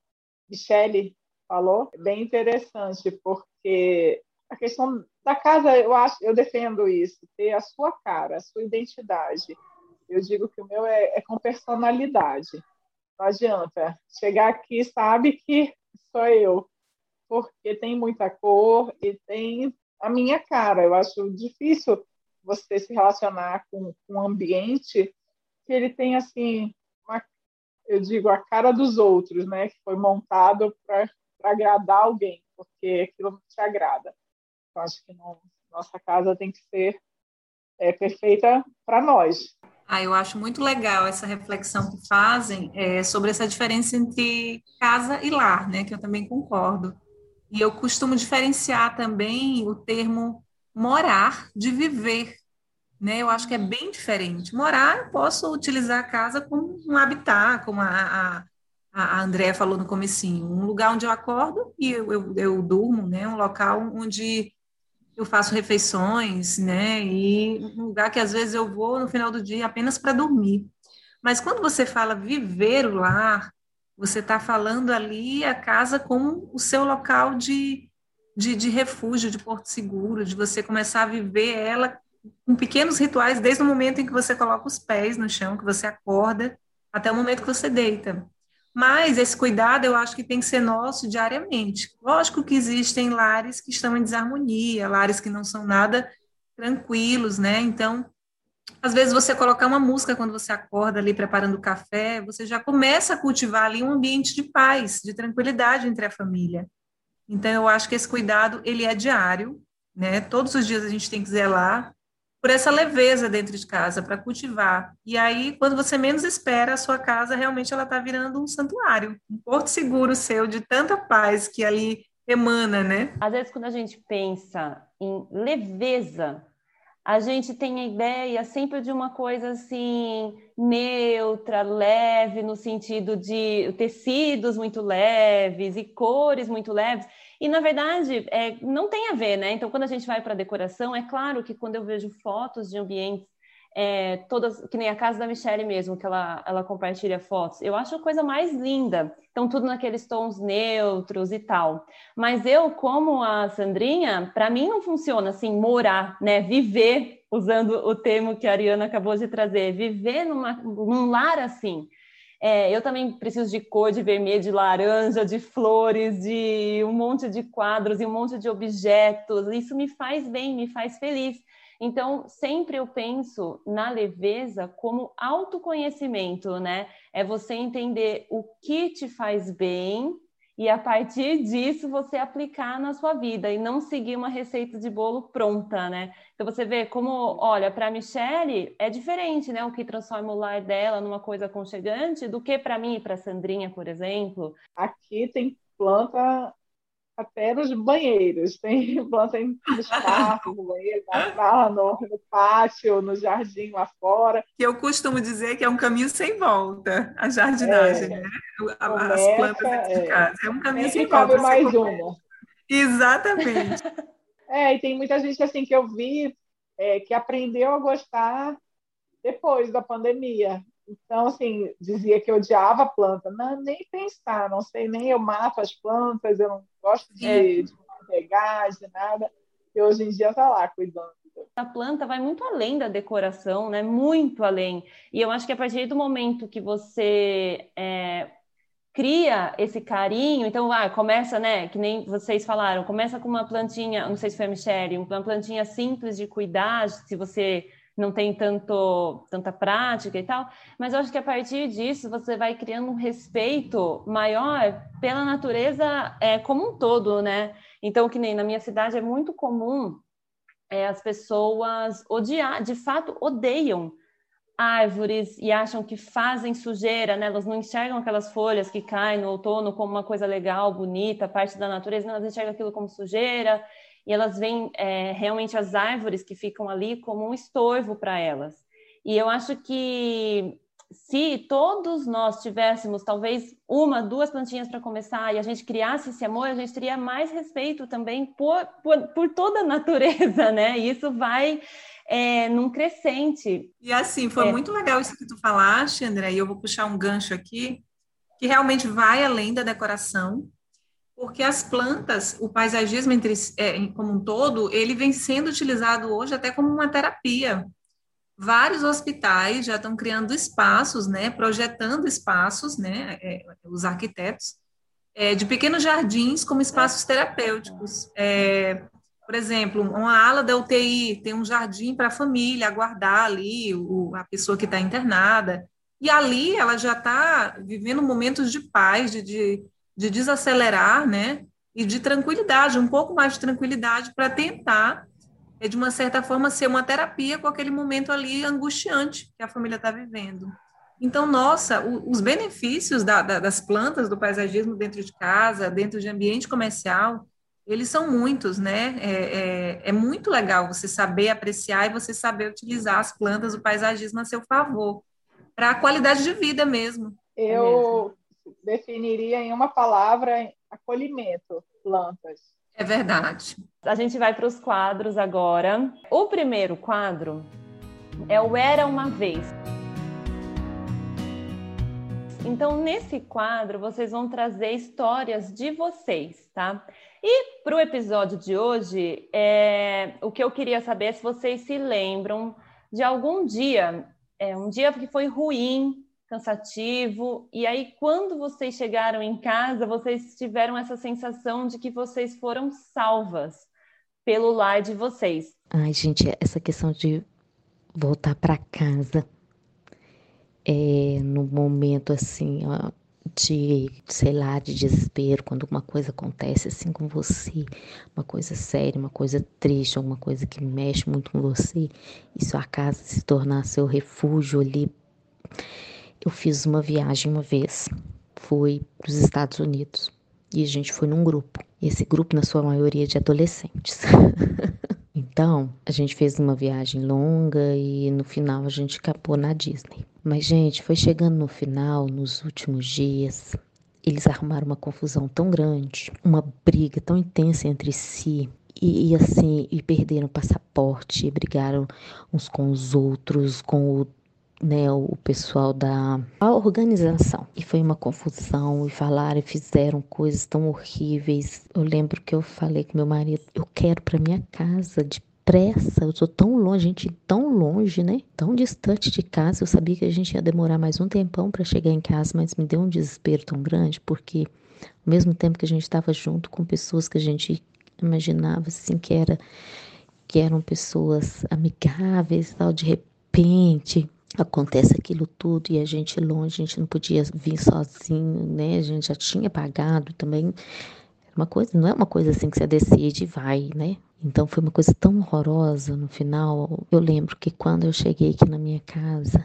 Michelle falou é bem interessante, porque a questão da casa, eu acho, eu defendo isso, ter a sua cara, a sua identidade. Eu digo que o meu é, é com personalidade. Não adianta chegar aqui sabe que sou eu, porque tem muita cor e tem a minha cara. Eu acho difícil você se relacionar com, com um ambiente que ele tem assim, uma, eu digo, a cara dos outros, né? Que foi montado para agradar alguém, porque aquilo não te agrada. Eu acho que não, nossa casa tem que ser é, perfeita para nós. Ah, eu acho muito legal essa reflexão que fazem é, sobre essa diferença entre casa e lar, né? Que eu também concordo. E eu costumo diferenciar também o termo morar de viver, né? Eu acho que é bem diferente. Morar, eu posso utilizar a casa como um habitat, como a, a, a Andrea falou no comecinho, um lugar onde eu acordo e eu, eu, eu durmo, né? Um local onde eu faço refeições, né? E um lugar que às vezes eu vou no final do dia apenas para dormir. Mas quando você fala viver o lar, você está falando ali a casa como o seu local de, de, de refúgio, de porto seguro, de você começar a viver ela com pequenos rituais desde o momento em que você coloca os pés no chão, que você acorda, até o momento que você deita. Mas esse cuidado eu acho que tem que ser nosso diariamente. Lógico que existem lares que estão em desarmonia, lares que não são nada tranquilos, né? Então, às vezes você colocar uma música quando você acorda ali preparando o café, você já começa a cultivar ali um ambiente de paz, de tranquilidade entre a família. Então, eu acho que esse cuidado, ele é diário, né? Todos os dias a gente tem que zelar por essa leveza dentro de casa, para cultivar. E aí, quando você menos espera, a sua casa realmente ela está virando um santuário, um porto seguro seu de tanta paz que ali emana, né? Às vezes, quando a gente pensa em leveza, a gente tem a ideia sempre de uma coisa assim neutra, leve, no sentido de tecidos muito leves e cores muito leves. E, na verdade, é, não tem a ver, né? Então, quando a gente vai para a decoração, é claro que quando eu vejo fotos de ambientes, é, todas, que nem a casa da Michelle mesmo, que ela, ela compartilha fotos, eu acho a coisa mais linda. Então, tudo naqueles tons neutros e tal. Mas eu, como a Sandrinha, para mim não funciona assim, morar, né? Viver, usando o termo que a Ariana acabou de trazer, viver numa, num lar assim. É, eu também preciso de cor, de vermelho, de laranja, de flores, de um monte de quadros e um monte de objetos. Isso me faz bem, me faz feliz. Então, sempre eu penso na leveza como autoconhecimento, né? É você entender o que te faz bem e a partir disso você aplicar na sua vida e não seguir uma receita de bolo pronta, né? Então você vê como, olha, para a Michelle é diferente, né? O que transforma o lar dela numa coisa aconchegante do que para mim e para Sandrinha, por exemplo. Aqui tem planta até nos banheiros. Tem planta nos quartos, no banheiro, na sala, no, no, pátio, no jardim lá fora. Que eu costumo dizer que é um caminho sem volta, a jardinagem, é, né? Começa, As plantas de é. casa. É um caminho sem volta. mais uma. Exatamente. é, e tem muita gente assim que eu vi é, que aprendeu a gostar depois da pandemia. Então, assim, dizia que odiava a planta. Não, nem pensar, não sei, nem eu mato as plantas, eu não gosto de, é. de pegar, de nada. E hoje em dia está lá cuidando. A planta vai muito além da decoração, né? Muito além. E eu acho que a partir do momento que você é, cria esse carinho, então ah, começa, né? Que nem vocês falaram, começa com uma plantinha, não sei se foi a Michelle, uma plantinha simples de cuidar, se você não tem tanto, tanta prática e tal, mas eu acho que a partir disso você vai criando um respeito maior pela natureza é, como um todo, né? Então, que nem na minha cidade é muito comum é, as pessoas odiar, de fato, odeiam árvores e acham que fazem sujeira, né? Elas não enxergam aquelas folhas que caem no outono como uma coisa legal, bonita, parte da natureza, não, elas enxergam aquilo como sujeira e elas veem é, realmente as árvores que ficam ali como um estorvo para elas. E eu acho que se todos nós tivéssemos talvez uma, duas plantinhas para começar e a gente criasse esse amor, a gente teria mais respeito também por, por, por toda a natureza, né? E isso vai é, num crescente. E assim, foi é. muito legal isso que tu falaste, André, e eu vou puxar um gancho aqui, que realmente vai além da decoração, porque as plantas, o paisagismo entre, é, como um todo, ele vem sendo utilizado hoje até como uma terapia. Vários hospitais já estão criando espaços, né, projetando espaços, né, é, os arquitetos, é, de pequenos jardins como espaços terapêuticos. É, por exemplo, uma ala da UTI tem um jardim para a família aguardar ali o, a pessoa que está internada, e ali ela já está vivendo momentos de paz, de, de de desacelerar, né? E de tranquilidade, um pouco mais de tranquilidade para tentar, é, de uma certa forma, ser uma terapia com aquele momento ali angustiante que a família está vivendo. Então, nossa, o, os benefícios da, da, das plantas, do paisagismo dentro de casa, dentro de ambiente comercial, eles são muitos, né? É, é, é, muito legal você saber apreciar e você saber utilizar as plantas, o paisagismo a seu favor, para a qualidade de vida mesmo. Eu definiria em uma palavra acolhimento, plantas. É verdade. A gente vai para os quadros agora. O primeiro quadro é o Era uma Vez. Então, nesse quadro, vocês vão trazer histórias de vocês, tá? E para o episódio de hoje, é... o que eu queria saber é se vocês se lembram de algum dia, é, um dia que foi ruim cansativo. E aí, quando vocês chegaram em casa, vocês tiveram essa sensação de que vocês foram salvas pelo lar de vocês. Ai, gente, essa questão de voltar para casa é no momento assim, ó, de, sei lá, de desespero, quando alguma coisa acontece assim com você, uma coisa séria, uma coisa triste, alguma coisa que mexe muito com você, e sua casa se tornar seu refúgio ali eu fiz uma viagem uma vez, fui para os Estados Unidos e a gente foi num grupo. Esse grupo, na sua maioria, de adolescentes. então, a gente fez uma viagem longa e no final a gente acabou na Disney. Mas, gente, foi chegando no final, nos últimos dias, eles arrumaram uma confusão tão grande, uma briga tão intensa entre si. E, e assim, e perderam o passaporte, brigaram uns com os outros, com o né, o pessoal da organização. E foi uma confusão, e falaram e fizeram coisas tão horríveis. Eu lembro que eu falei com meu marido, eu quero para minha casa depressa, eu tô tão longe, gente, tão longe, né? Tão distante de casa. Eu sabia que a gente ia demorar mais um tempão para chegar em casa, mas me deu um desespero tão grande, porque ao mesmo tempo que a gente estava junto com pessoas que a gente imaginava assim que era que eram pessoas amigáveis, tal, de repente acontece aquilo tudo e a gente longe, a gente não podia vir sozinho, né? A gente já tinha pagado também. Uma coisa, não é uma coisa assim que você decide e vai, né? Então foi uma coisa tão horrorosa no final. Eu lembro que quando eu cheguei aqui na minha casa,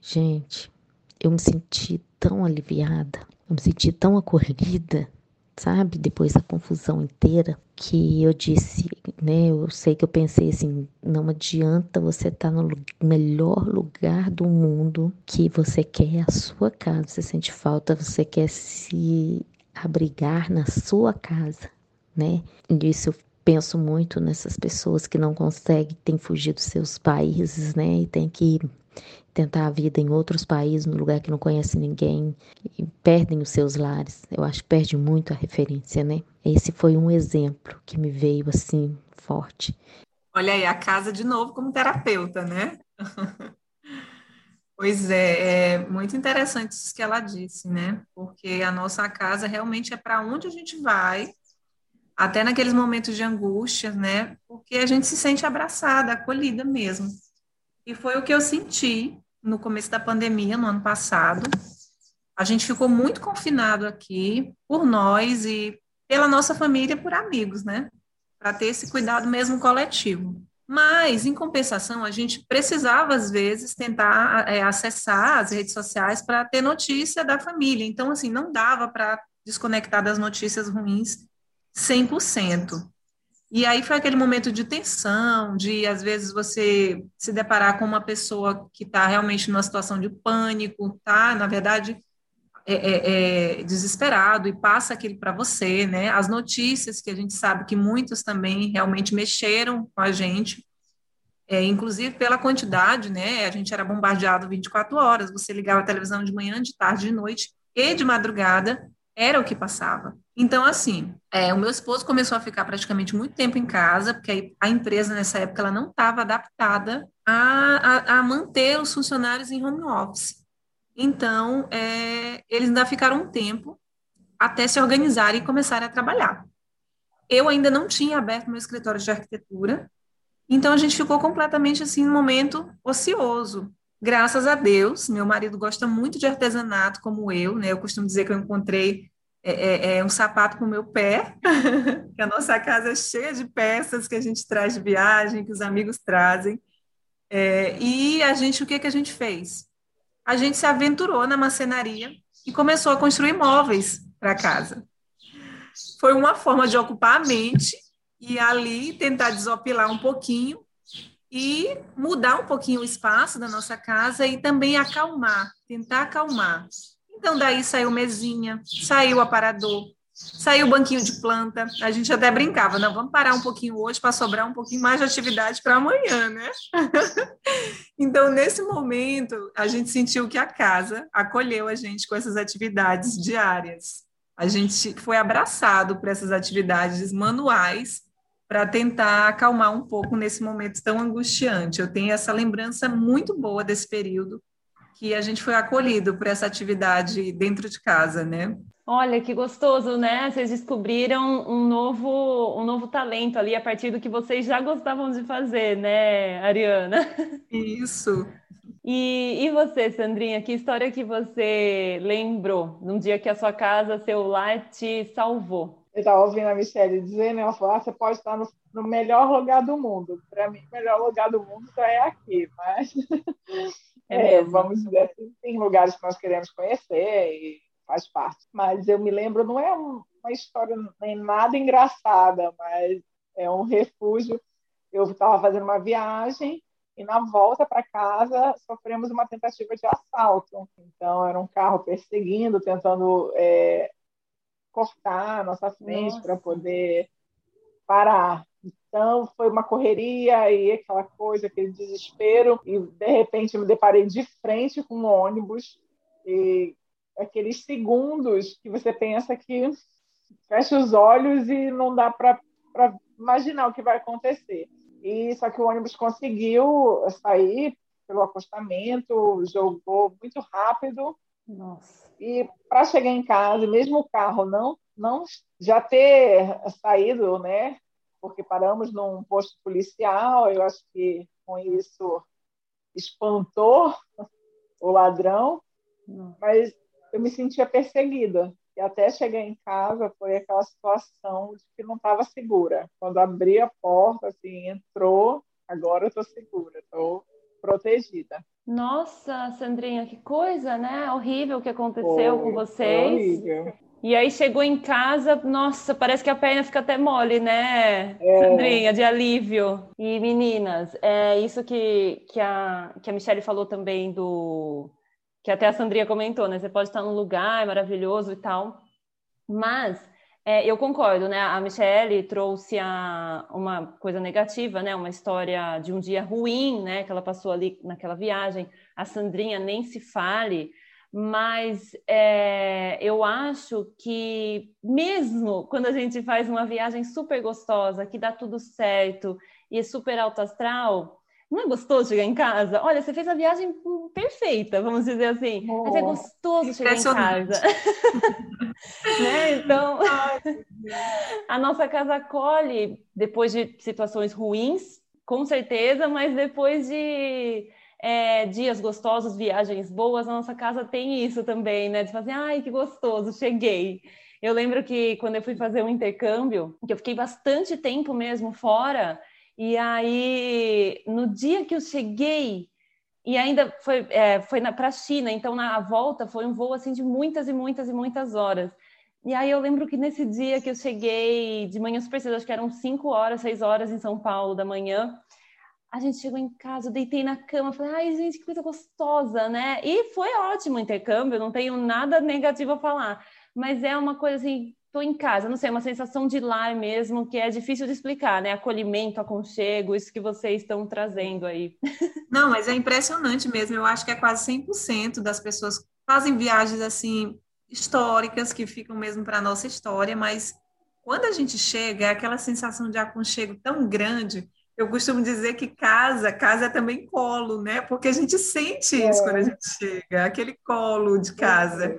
gente, eu me senti tão aliviada, eu me senti tão acolhida, sabe? Depois da confusão inteira, que eu disse, né? Eu sei que eu pensei assim, não adianta você estar tá no melhor lugar do mundo que você quer a sua casa, você sente falta, você quer se abrigar na sua casa, né? Isso eu penso muito nessas pessoas que não conseguem, têm fugido dos seus países, né? E tem que tentar a vida em outros países, no lugar que não conhece ninguém, e perdem os seus lares. Eu acho que perde muito a referência, né? Esse foi um exemplo que me veio assim forte. Olha aí, a casa de novo como terapeuta, né? pois é, é muito interessante isso que ela disse, né? Porque a nossa casa realmente é para onde a gente vai, até naqueles momentos de angústia, né? Porque a gente se sente abraçada, acolhida mesmo. E foi o que eu senti no começo da pandemia, no ano passado. A gente ficou muito confinado aqui por nós e pela nossa família, por amigos, né? Para ter esse cuidado mesmo coletivo. Mas, em compensação, a gente precisava, às vezes, tentar é, acessar as redes sociais para ter notícia da família. Então, assim, não dava para desconectar das notícias ruins 100%. E aí foi aquele momento de tensão, de às vezes você se deparar com uma pessoa que está realmente numa situação de pânico, tá? Na verdade, é, é, é desesperado e passa aquilo para você, né? As notícias que a gente sabe que muitos também realmente mexeram com a gente, é, inclusive pela quantidade, né? A gente era bombardeado 24 horas, você ligava a televisão de manhã, de tarde, de noite e de madrugada, era o que passava. Então, assim, é, o meu esposo começou a ficar praticamente muito tempo em casa, porque a empresa nessa época ela não estava adaptada a, a, a, manter os funcionários em home office. Então, é, eles ainda ficaram um tempo até se organizarem e começarem a trabalhar. Eu ainda não tinha aberto meu escritório de arquitetura, então a gente ficou completamente assim, um momento ocioso. Graças a Deus, meu marido gosta muito de artesanato, como eu, né? Eu costumo dizer que eu encontrei é, é, é um sapato para o meu pé, que a nossa casa é cheia de peças que a gente traz de viagem, que os amigos trazem. É, e a gente, o que, que a gente fez? A gente se aventurou na macenaria e começou a construir móveis para casa. Foi uma forma de ocupar a mente e ali tentar desopilar um pouquinho e mudar um pouquinho o espaço da nossa casa e também acalmar, tentar acalmar. Então, daí saiu mesinha, saiu aparador, saiu banquinho de planta. A gente até brincava, não, vamos parar um pouquinho hoje para sobrar um pouquinho mais de atividade para amanhã, né? então, nesse momento, a gente sentiu que a casa acolheu a gente com essas atividades diárias. A gente foi abraçado por essas atividades manuais para tentar acalmar um pouco nesse momento tão angustiante. Eu tenho essa lembrança muito boa desse período que a gente foi acolhido por essa atividade dentro de casa, né? Olha que gostoso, né? Vocês descobriram um novo, um novo talento ali a partir do que vocês já gostavam de fazer, né, Ariana? Isso. E, e você, Sandrinha, que história que você lembrou num dia que a sua casa, seu lar te salvou? eu estava ouvindo a Michelle dizer, né? Ela falou: ah, você pode estar no, no melhor lugar do mundo. Para mim, o melhor lugar do mundo já é aqui, mas é, é, vamos dizer assim, tem lugares que nós queremos conhecer e faz parte. Mas eu me lembro, não é uma história nem nada engraçada, mas é um refúgio. Eu estava fazendo uma viagem e na volta para casa sofremos uma tentativa de assalto. Então era um carro perseguindo, tentando é, cortar a nossa frente para poder parar. Então, foi uma correria e aquela coisa, aquele desespero. E, de repente, me deparei de frente com um ônibus. E aqueles segundos que você pensa que fecha os olhos e não dá para imaginar o que vai acontecer. E só que o ônibus conseguiu sair pelo acostamento, jogou muito rápido. Nossa. E para chegar em casa, mesmo o carro não, não já ter saído, né? Porque paramos num posto policial, eu acho que com isso espantou o ladrão, mas eu me sentia perseguida. E até chegar em casa foi aquela situação de que não estava segura. Quando abri a porta, assim, entrou, agora eu estou segura, estou protegida. Nossa, Sandrinha, que coisa, né? Horrível que aconteceu foi, com vocês. E aí chegou em casa, nossa, parece que a perna fica até mole, né, é. Sandrinha, de alívio. E meninas, é isso que, que, a, que a Michelle falou também do. Que até a Sandrinha comentou, né? Você pode estar num lugar é maravilhoso e tal. Mas é, eu concordo, né? A Michelle trouxe a, uma coisa negativa, né? Uma história de um dia ruim, né? Que ela passou ali naquela viagem. A Sandrinha nem se fale, mas é, eu acho que mesmo quando a gente faz uma viagem super gostosa, que dá tudo certo e é super alto astral, não é gostoso chegar em casa? Olha, você fez a viagem perfeita, vamos dizer assim. Oh, mas é gostoso chegar em casa. né? Então, a nossa casa acolhe depois de situações ruins, com certeza, mas depois de é, dias gostosos, viagens boas, a nossa casa tem isso também, né? De fazer, ai, que gostoso, cheguei. Eu lembro que quando eu fui fazer um intercâmbio, que eu fiquei bastante tempo mesmo fora, e aí no dia que eu cheguei, e ainda foi, é, foi para a China, então na volta foi um voo assim de muitas e muitas e muitas horas. E aí eu lembro que nesse dia que eu cheguei de manhã super cedo, acho que eram 5 horas, 6 horas em São Paulo da manhã, a gente chegou em casa, eu deitei na cama, falei, ai, gente, que coisa gostosa, né? E foi ótimo o intercâmbio, não tenho nada negativo a falar, mas é uma coisa assim, tô em casa, não sei, é uma sensação de lar mesmo, que é difícil de explicar, né? Acolhimento, aconchego, isso que vocês estão trazendo aí. Não, mas é impressionante mesmo, eu acho que é quase 100% das pessoas fazem viagens assim históricas que ficam mesmo para a nossa história, mas quando a gente chega, é aquela sensação de aconchego tão grande eu costumo dizer que casa, casa é também colo, né? Porque a gente sente isso é. quando a gente chega, aquele colo de casa.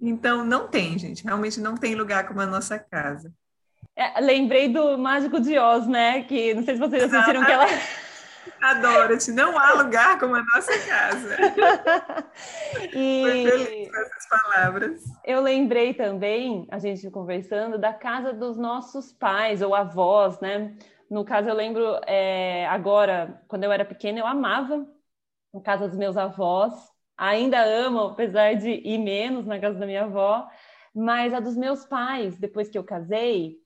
Então, não tem, gente, realmente não tem lugar como a nossa casa. É, lembrei do Mágico de Oz, né? Que não sei se vocês assistiram que ela. Adoro-te, não há lugar como a nossa casa. e... Foi feliz com essas palavras. Eu lembrei também, a gente conversando, da casa dos nossos pais ou avós, né? No caso, eu lembro é, agora, quando eu era pequena, eu amava a casa dos meus avós. Ainda amo, apesar de ir menos na casa da minha avó. Mas a dos meus pais, depois que eu casei,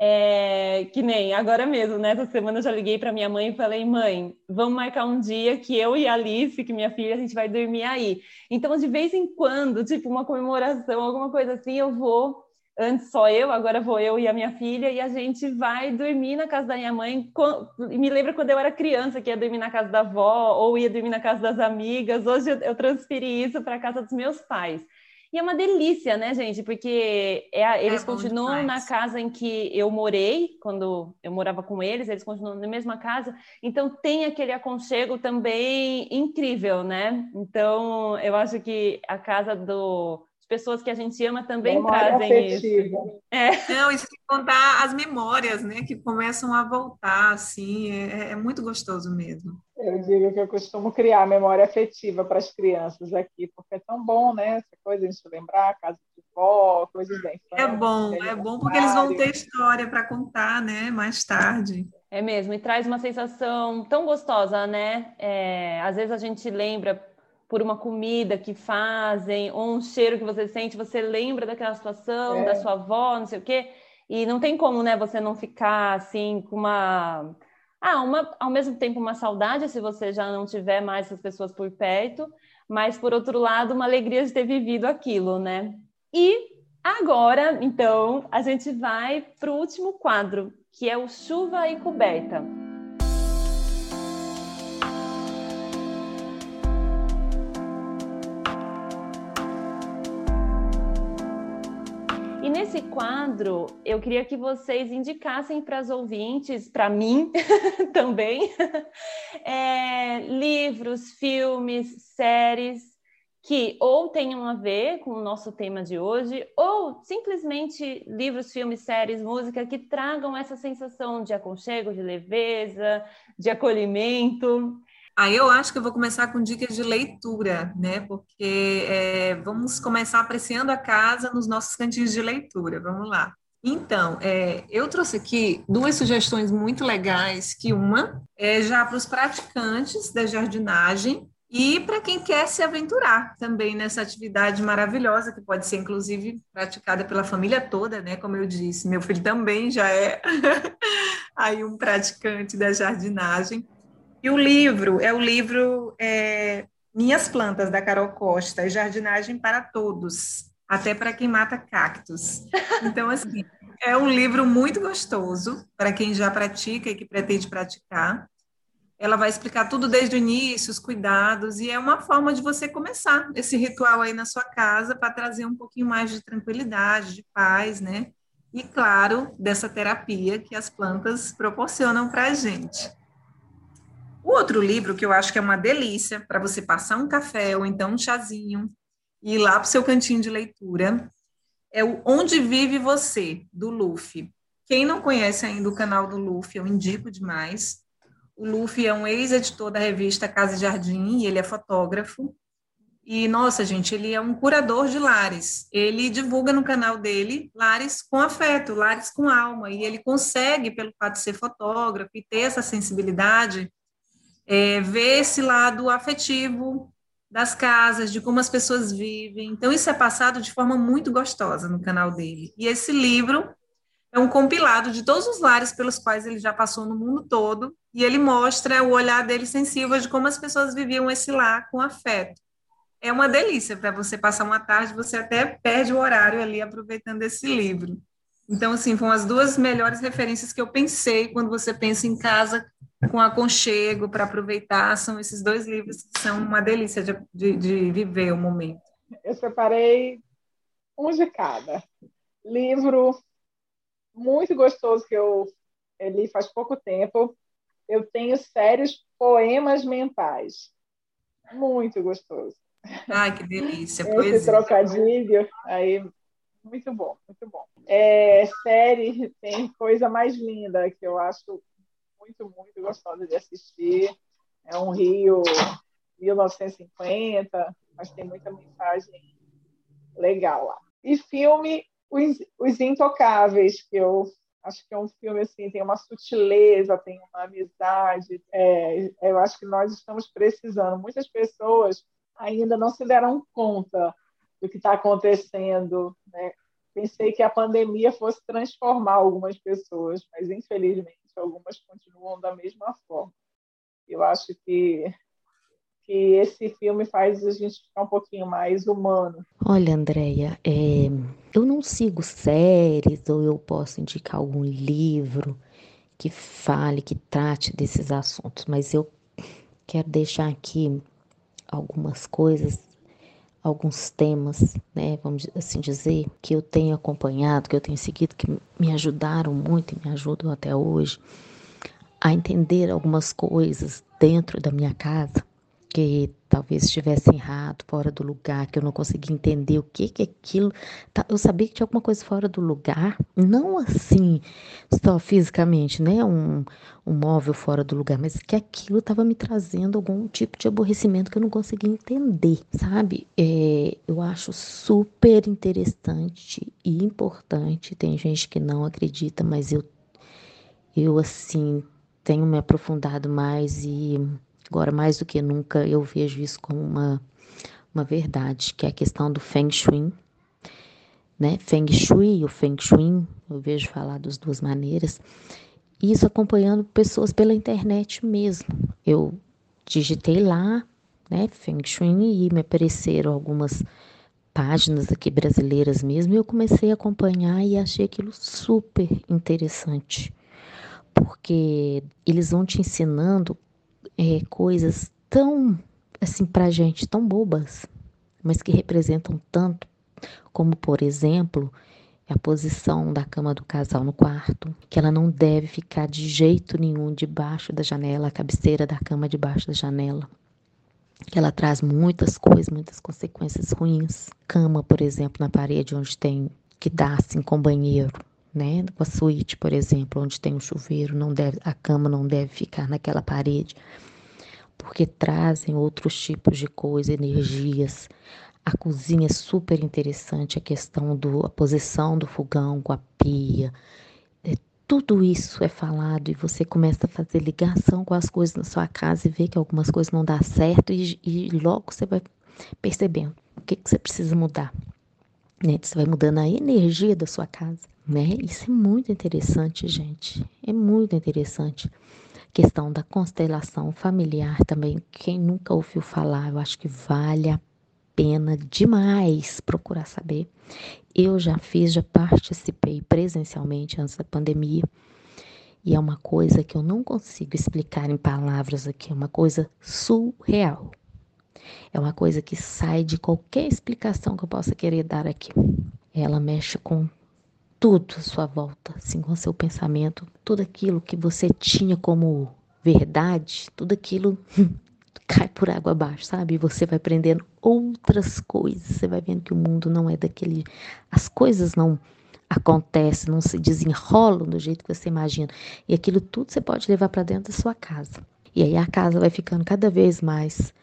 é, que nem agora mesmo, né? Semana eu já liguei para minha mãe e falei, mãe, vamos marcar um dia que eu e a Alice, que minha filha, a gente vai dormir aí. Então, de vez em quando, tipo uma comemoração, alguma coisa assim, eu vou antes só eu, agora vou eu e a minha filha, e a gente vai dormir na casa da minha mãe. Me lembra quando eu era criança, que ia dormir na casa da avó, ou ia dormir na casa das amigas. Hoje eu transferi isso para a casa dos meus pais. E é uma delícia, né, gente? Porque é, eles é continuam na casa em que eu morei, quando eu morava com eles, eles continuam na mesma casa. Então tem aquele aconchego também incrível, né? Então eu acho que a casa do pessoas que a gente ama também Memória trazem afetiva. isso. É. Não, isso sem contar as memórias, né, que começam a voltar, assim, é, é, muito gostoso mesmo. Eu digo que eu costumo criar memória afetiva para as crianças aqui, porque é tão bom, né, essa coisa de se lembrar, casa de vó, coisas da infância. É bom, é bom porque eles vão ter história para contar, né, mais tarde. É mesmo, e traz uma sensação tão gostosa, né? É, às vezes a gente lembra por uma comida que fazem, ou um cheiro que você sente, você lembra daquela situação, é. da sua avó, não sei o quê. E não tem como, né, você não ficar assim com uma. Ah, uma, ao mesmo tempo uma saudade se você já não tiver mais essas pessoas por perto, mas por outro lado, uma alegria de ter vivido aquilo, né? E agora, então, a gente vai para o último quadro, que é o Chuva e Coberta. Nesse quadro, eu queria que vocês indicassem para as ouvintes, para mim também, é, livros, filmes, séries que ou tenham a ver com o nosso tema de hoje, ou simplesmente livros, filmes, séries, música que tragam essa sensação de aconchego, de leveza, de acolhimento. Aí eu acho que eu vou começar com dicas de leitura, né? Porque é, vamos começar apreciando a casa nos nossos cantinhos de leitura. Vamos lá. Então, é, eu trouxe aqui duas sugestões muito legais, que uma é já para os praticantes da jardinagem e para quem quer se aventurar também nessa atividade maravilhosa, que pode ser, inclusive, praticada pela família toda, né? Como eu disse, meu filho também já é aí um praticante da jardinagem. E o livro é o livro é, Minhas Plantas, da Carol Costa, Jardinagem para Todos, até para quem mata cactos. Então, assim, é um livro muito gostoso para quem já pratica e que pretende praticar. Ela vai explicar tudo desde o início, os cuidados, e é uma forma de você começar esse ritual aí na sua casa para trazer um pouquinho mais de tranquilidade, de paz, né? E, claro, dessa terapia que as plantas proporcionam para a gente. O outro livro que eu acho que é uma delícia para você passar um café ou então um chazinho e ir lá para o seu cantinho de leitura é o Onde Vive Você, do Luffy. Quem não conhece ainda o canal do Luffy, eu indico demais. O Luffy é um ex-editor da revista Casa e Jardim e ele é fotógrafo. E, nossa, gente, ele é um curador de lares. Ele divulga no canal dele lares com afeto, lares com alma. E ele consegue, pelo fato de ser fotógrafo e ter essa sensibilidade, é, ver esse lado afetivo das casas, de como as pessoas vivem. Então, isso é passado de forma muito gostosa no canal dele. E esse livro é um compilado de todos os lares pelos quais ele já passou no mundo todo, e ele mostra o olhar dele sensível de como as pessoas viviam esse lar com afeto. É uma delícia para você passar uma tarde, você até perde o horário ali aproveitando esse livro. Então, assim, foram as duas melhores referências que eu pensei quando você pensa em casa com aconchego para aproveitar. São esses dois livros que são uma delícia de, de, de viver o momento. Eu separei um de cada. Livro muito gostoso que eu li faz pouco tempo. Eu tenho sérios poemas mentais. Muito gostoso. Ai, que delícia. Esse poesia. trocadilho, aí, muito bom, muito bom. É, série tem coisa mais linda que eu acho muito, muito gostosa de assistir. É um Rio 1950, mas tem muita mensagem legal lá. E filme Os, Os Intocáveis, que eu acho que é um filme assim, tem uma sutileza, tem uma amizade. É, eu acho que nós estamos precisando. Muitas pessoas ainda não se deram conta do que está acontecendo. Né? Pensei que a pandemia fosse transformar algumas pessoas, mas infelizmente algumas continuam da mesma forma. Eu acho que que esse filme faz a gente ficar um pouquinho mais humano. Olha, Andréia, é, eu não sigo séries ou eu posso indicar algum livro que fale, que trate desses assuntos, mas eu quero deixar aqui algumas coisas, alguns temas, né, vamos assim dizer, que eu tenho acompanhado, que eu tenho seguido, que me ajudaram muito e me ajudam até hoje a entender algumas coisas dentro da minha casa que talvez estivesse errado, fora do lugar, que eu não conseguia entender o que que aquilo. Tá, eu sabia que tinha alguma coisa fora do lugar, não assim, só fisicamente, né? Um, um móvel fora do lugar, mas que aquilo estava me trazendo algum tipo de aborrecimento que eu não conseguia entender, sabe? É, eu acho super interessante e importante. Tem gente que não acredita, mas eu, eu assim, tenho me aprofundado mais e Agora, mais do que nunca, eu vejo isso como uma, uma verdade, que é a questão do Feng Shui. Né? Feng Shui ou Feng Shui, eu vejo falar das duas maneiras. Isso acompanhando pessoas pela internet mesmo. Eu digitei lá, né, Feng Shui, e me apareceram algumas páginas aqui brasileiras mesmo, e eu comecei a acompanhar e achei aquilo super interessante, porque eles vão te ensinando é, coisas tão, assim, pra gente, tão bobas, mas que representam tanto, como, por exemplo, a posição da cama do casal no quarto, que ela não deve ficar de jeito nenhum debaixo da janela, a cabeceira da cama debaixo da janela. Que ela traz muitas coisas, muitas consequências ruins. Cama, por exemplo, na parede onde tem que dá assim com banheiro, né? Com a suíte, por exemplo, onde tem um chuveiro, não deve, a cama não deve ficar naquela parede porque trazem outros tipos de coisas, energias. A cozinha é super interessante, a questão da posição do fogão com a pia. É, tudo isso é falado e você começa a fazer ligação com as coisas na sua casa e vê que algumas coisas não dão certo e, e logo você vai percebendo o que, que você precisa mudar. Né? Você vai mudando a energia da sua casa. Né? Isso é muito interessante, gente. É muito interessante questão da constelação familiar também. Quem nunca ouviu falar, eu acho que vale a pena demais procurar saber. Eu já fiz, já participei presencialmente antes da pandemia. E é uma coisa que eu não consigo explicar em palavras aqui, é uma coisa surreal. É uma coisa que sai de qualquer explicação que eu possa querer dar aqui. Ela mexe com tudo à sua volta, assim, com seu pensamento, tudo aquilo que você tinha como verdade, tudo aquilo cai por água abaixo, sabe? Você vai aprendendo outras coisas, você vai vendo que o mundo não é daquele, as coisas não acontece, não se desenrolam do jeito que você imagina. E aquilo tudo você pode levar para dentro da sua casa. E aí a casa vai ficando cada vez mais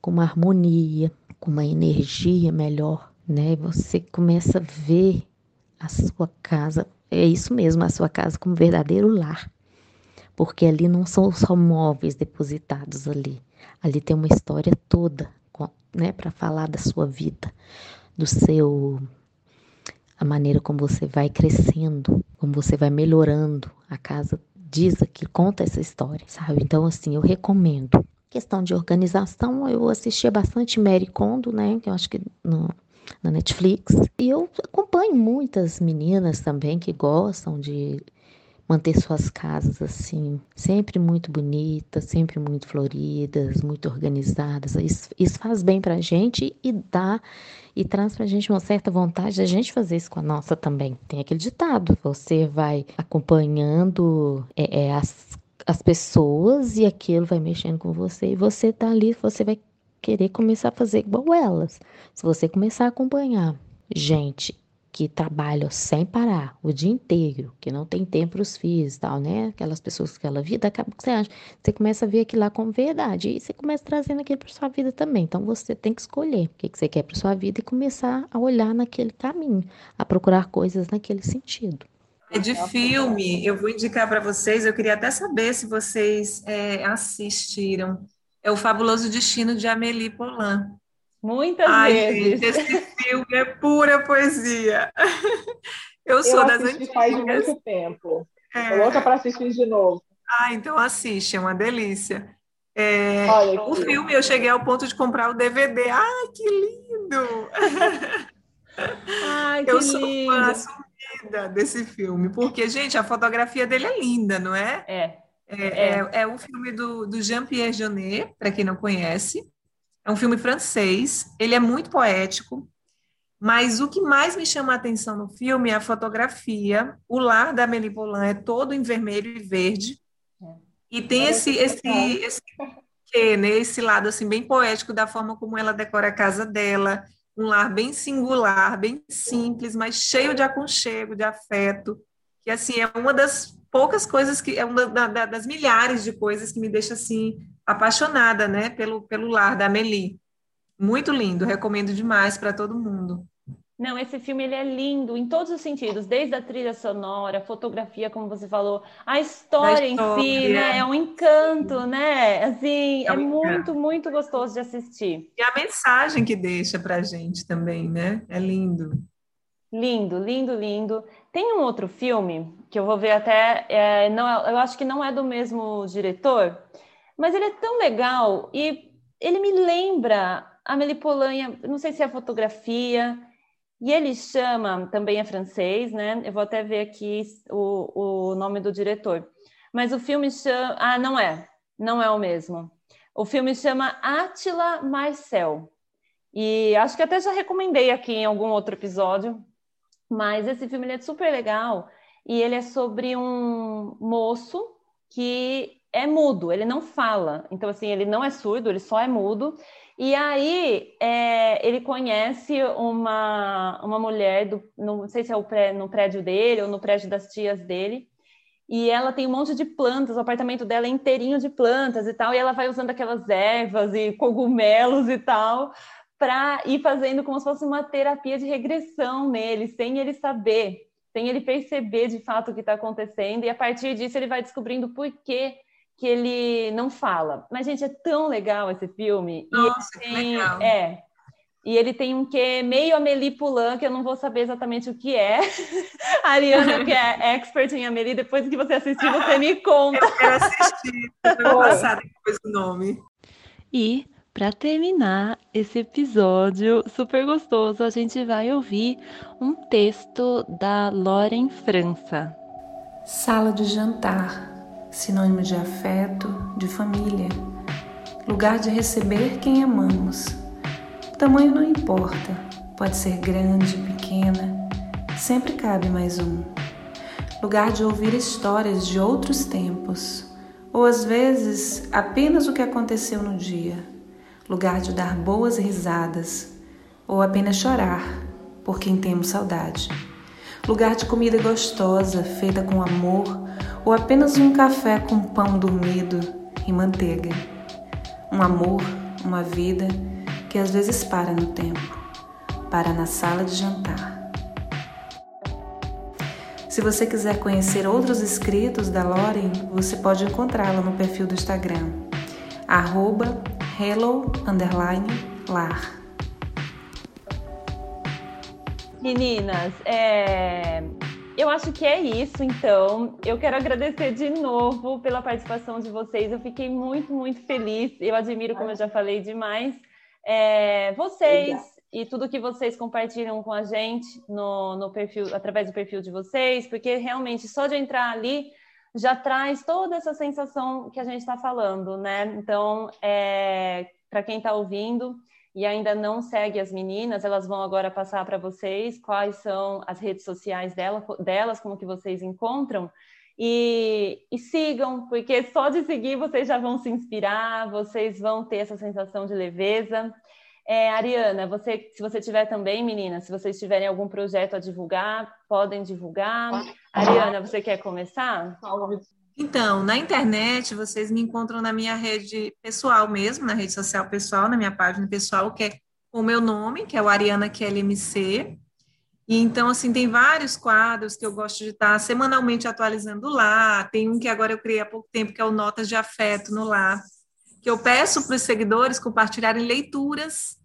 com uma harmonia, com uma energia melhor, né? E você começa a ver a sua casa, é isso mesmo, a sua casa como verdadeiro lar. Porque ali não são só móveis depositados ali. Ali tem uma história toda, né, para falar da sua vida, do seu a maneira como você vai crescendo, como você vai melhorando. A casa diz aqui, conta essa história, sabe? Então, assim, eu recomendo. Questão de organização, eu assistia bastante Mary Kondo, né? Eu acho que na Netflix. E eu acompanho muitas meninas também que gostam de manter suas casas assim, sempre muito bonitas, sempre muito floridas, muito organizadas. Isso, isso faz bem para a gente e dá e traz para a gente uma certa vontade da gente fazer isso com a nossa também. Tem aquele ditado: você vai acompanhando é, é, as, as pessoas e aquilo vai mexendo com você e você tá ali, você vai querer começar a fazer igual elas. Se você começar a acompanhar gente que trabalham sem parar o dia inteiro, que não tem tempo para os filhos e tal, né? Aquelas pessoas que aquela vida, acaba que você acha, você começa a ver aquilo lá como verdade e você começa trazendo aquilo para sua vida também. Então você tem que escolher o que, que você quer para sua vida e começar a olhar naquele caminho, a procurar coisas naquele sentido. É de filme, eu vou indicar para vocês, eu queria até saber se vocês é, assistiram. É o Fabuloso Destino de Amélie Poulain. Muitas Ai, vezes. Gente, esse filme é pura poesia. Eu sou eu das antigas. faz muito tempo. É. louca para assistir de novo. Ah, então assiste, é uma delícia. É, Olha, o filme eu cheguei ao ponto de comprar o DVD. Ai, que lindo! Ai, que eu sou lindo. fã assumida desse filme, porque, gente, a fotografia dele é linda, não é? É. É, é. é, é um filme do, do Jean-Pierre Jeunet, para quem não conhece. É um filme francês, ele é muito poético, mas o que mais me chama a atenção no filme é a fotografia. O lar da Amélie Poulain é todo em vermelho e verde. É. E tem esse, esse, esse, que, né, esse lado assim bem poético da forma como ela decora a casa dela. Um lar bem singular, bem simples, mas cheio de aconchego, de afeto. Que assim é uma das poucas coisas que é uma das milhares de coisas que me deixa assim apaixonada, né, pelo, pelo lar da Amélie. Muito lindo, recomendo demais para todo mundo. Não, esse filme ele é lindo em todos os sentidos, desde a trilha sonora, a fotografia, como você falou, a história, história. em si, né? É um encanto, né? Assim, é, é muito, muito gostoso de assistir. E a mensagem que deixa para gente também, né? É lindo. Lindo, lindo, lindo. Tem um outro filme que eu vou ver até, é, não, é, eu acho que não é do mesmo diretor, mas ele é tão legal e ele me lembra a Melipolanha, não sei se é a fotografia, e ele chama, também é francês, né? Eu vou até ver aqui o, o nome do diretor. Mas o filme chama. Ah, não é. Não é o mesmo. O filme chama Attila Marcel. E acho que até já recomendei aqui em algum outro episódio. Mas esse filme é super legal. E ele é sobre um moço que é mudo, ele não fala. Então, assim, ele não é surdo, ele só é mudo. E aí é, ele conhece uma, uma mulher, do, não sei se é pré, no prédio dele ou no prédio das tias dele, e ela tem um monte de plantas, o apartamento dela é inteirinho de plantas e tal, e ela vai usando aquelas ervas e cogumelos e tal, para ir fazendo como se fosse uma terapia de regressão nele, sem ele saber, sem ele perceber de fato o que está acontecendo, e a partir disso ele vai descobrindo por que que ele não fala. Mas, gente, é tão legal esse filme. Nossa, tem, que legal. É. E ele tem um que meio Amélie Poulain, que eu não vou saber exatamente o que é. A Ariana, que é expert em Amélie, depois que você assistir, você me conta. Eu quero assistir. Semana passada depois o nome. E, para terminar esse episódio super gostoso, a gente vai ouvir um texto da Lauren França. Sala de jantar sinônimo de afeto, de família, lugar de receber quem amamos. O tamanho não importa, pode ser grande, pequena, sempre cabe mais um. Lugar de ouvir histórias de outros tempos, ou às vezes apenas o que aconteceu no dia. Lugar de dar boas risadas, ou apenas chorar por quem temos saudade. lugar de comida gostosa, feita com amor, ou apenas um café com pão dormido e manteiga. Um amor, uma vida que às vezes para no tempo, para na sala de jantar. Se você quiser conhecer outros escritos da Lauren, você pode encontrá-la no perfil do Instagram, arroba hello, lar. Meninas, é... eu acho que é isso, então. Eu quero agradecer de novo pela participação de vocês. Eu fiquei muito, muito feliz. Eu admiro, como eu já falei, demais. É... Vocês e tudo que vocês compartilham com a gente no, no perfil, através do perfil de vocês, porque realmente só de entrar ali já traz toda essa sensação que a gente está falando, né? Então, é... para quem está ouvindo, e ainda não segue as meninas, elas vão agora passar para vocês quais são as redes sociais dela, delas, como que vocês encontram. E, e, sigam, porque só de seguir vocês já vão se inspirar, vocês vão ter essa sensação de leveza. É, Ariana, você, se você tiver também, meninas, se vocês tiverem algum projeto a divulgar, podem divulgar. Ariana, você quer começar? Então, na internet, vocês me encontram na minha rede pessoal mesmo, na rede social pessoal, na minha página pessoal, que é o meu nome, que é o Ariana QLMC. E então, assim, tem vários quadros que eu gosto de estar semanalmente atualizando lá. Tem um que agora eu criei há pouco tempo, que é o Notas de Afeto no Lar, que eu peço para os seguidores compartilharem leituras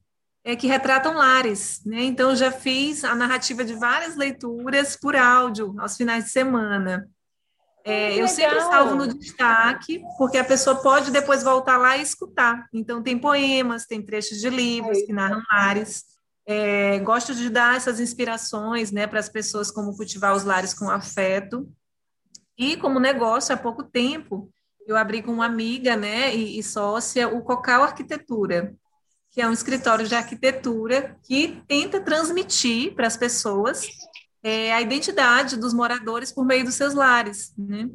é, que retratam lares. Né? Então, eu já fiz a narrativa de várias leituras por áudio, aos finais de semana. É, eu sempre salvo no destaque, porque a pessoa pode depois voltar lá e escutar. Então, tem poemas, tem trechos de livros que narram lares. É, gosto de dar essas inspirações né, para as pessoas, como cultivar os lares com afeto. E, como negócio, há pouco tempo, eu abri com uma amiga né, e, e sócia o Cocal Arquitetura, que é um escritório de arquitetura que tenta transmitir para as pessoas é, a identidade dos moradores por meio dos seus lares, né?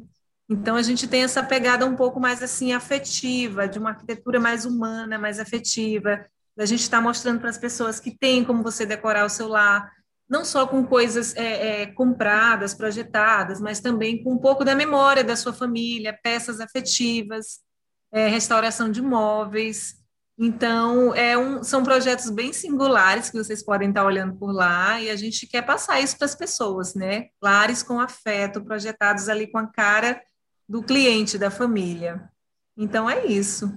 Então a gente tem essa pegada um pouco mais assim afetiva, de uma arquitetura mais humana, mais afetiva. A gente está mostrando para as pessoas que tem como você decorar o seu lar, não só com coisas é, é, compradas, projetadas, mas também com um pouco da memória da sua família, peças afetivas, é, restauração de móveis. Então, é um, são projetos bem singulares que vocês podem estar olhando por lá, e a gente quer passar isso para as pessoas, né? Lares com afeto, projetados ali com a cara do cliente, da família. Então, é isso.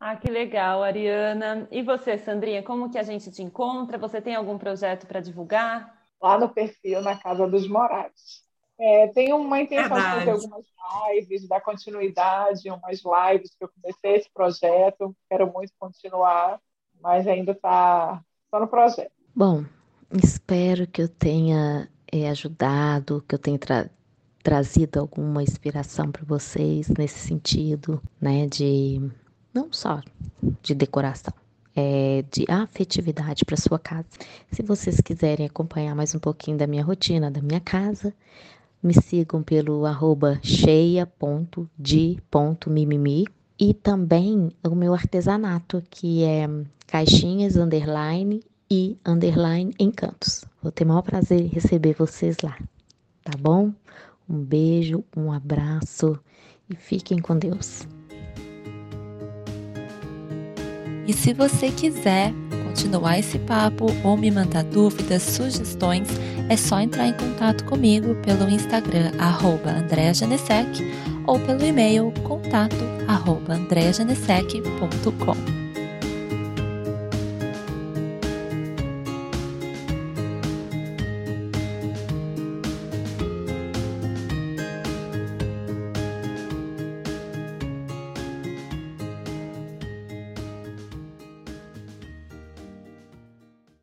Ah, que legal, Ariana. E você, Sandrinha, como que a gente te encontra? Você tem algum projeto para divulgar? Lá no perfil, na Casa dos Moraes. É, tenho uma intenção Verdade. de fazer algumas lives, dar continuidade, umas lives que eu comecei esse projeto, quero muito continuar, mas ainda está só no projeto. Bom, espero que eu tenha é, ajudado, que eu tenha tra trazido alguma inspiração para vocês nesse sentido, né, de não só de decoração, é, de afetividade para sua casa. Se vocês quiserem acompanhar mais um pouquinho da minha rotina, da minha casa, me sigam pelo arroba cheia.de.mimimi e também o meu artesanato, que é caixinhas underline e underline encantos. Vou ter o maior prazer em receber vocês lá, tá bom? Um beijo, um abraço e fiquem com Deus. E se você quiser continuar esse papo ou me mandar dúvidas, sugestões, é só entrar em contato comigo pelo Instagram arroba ou pelo e-mail contato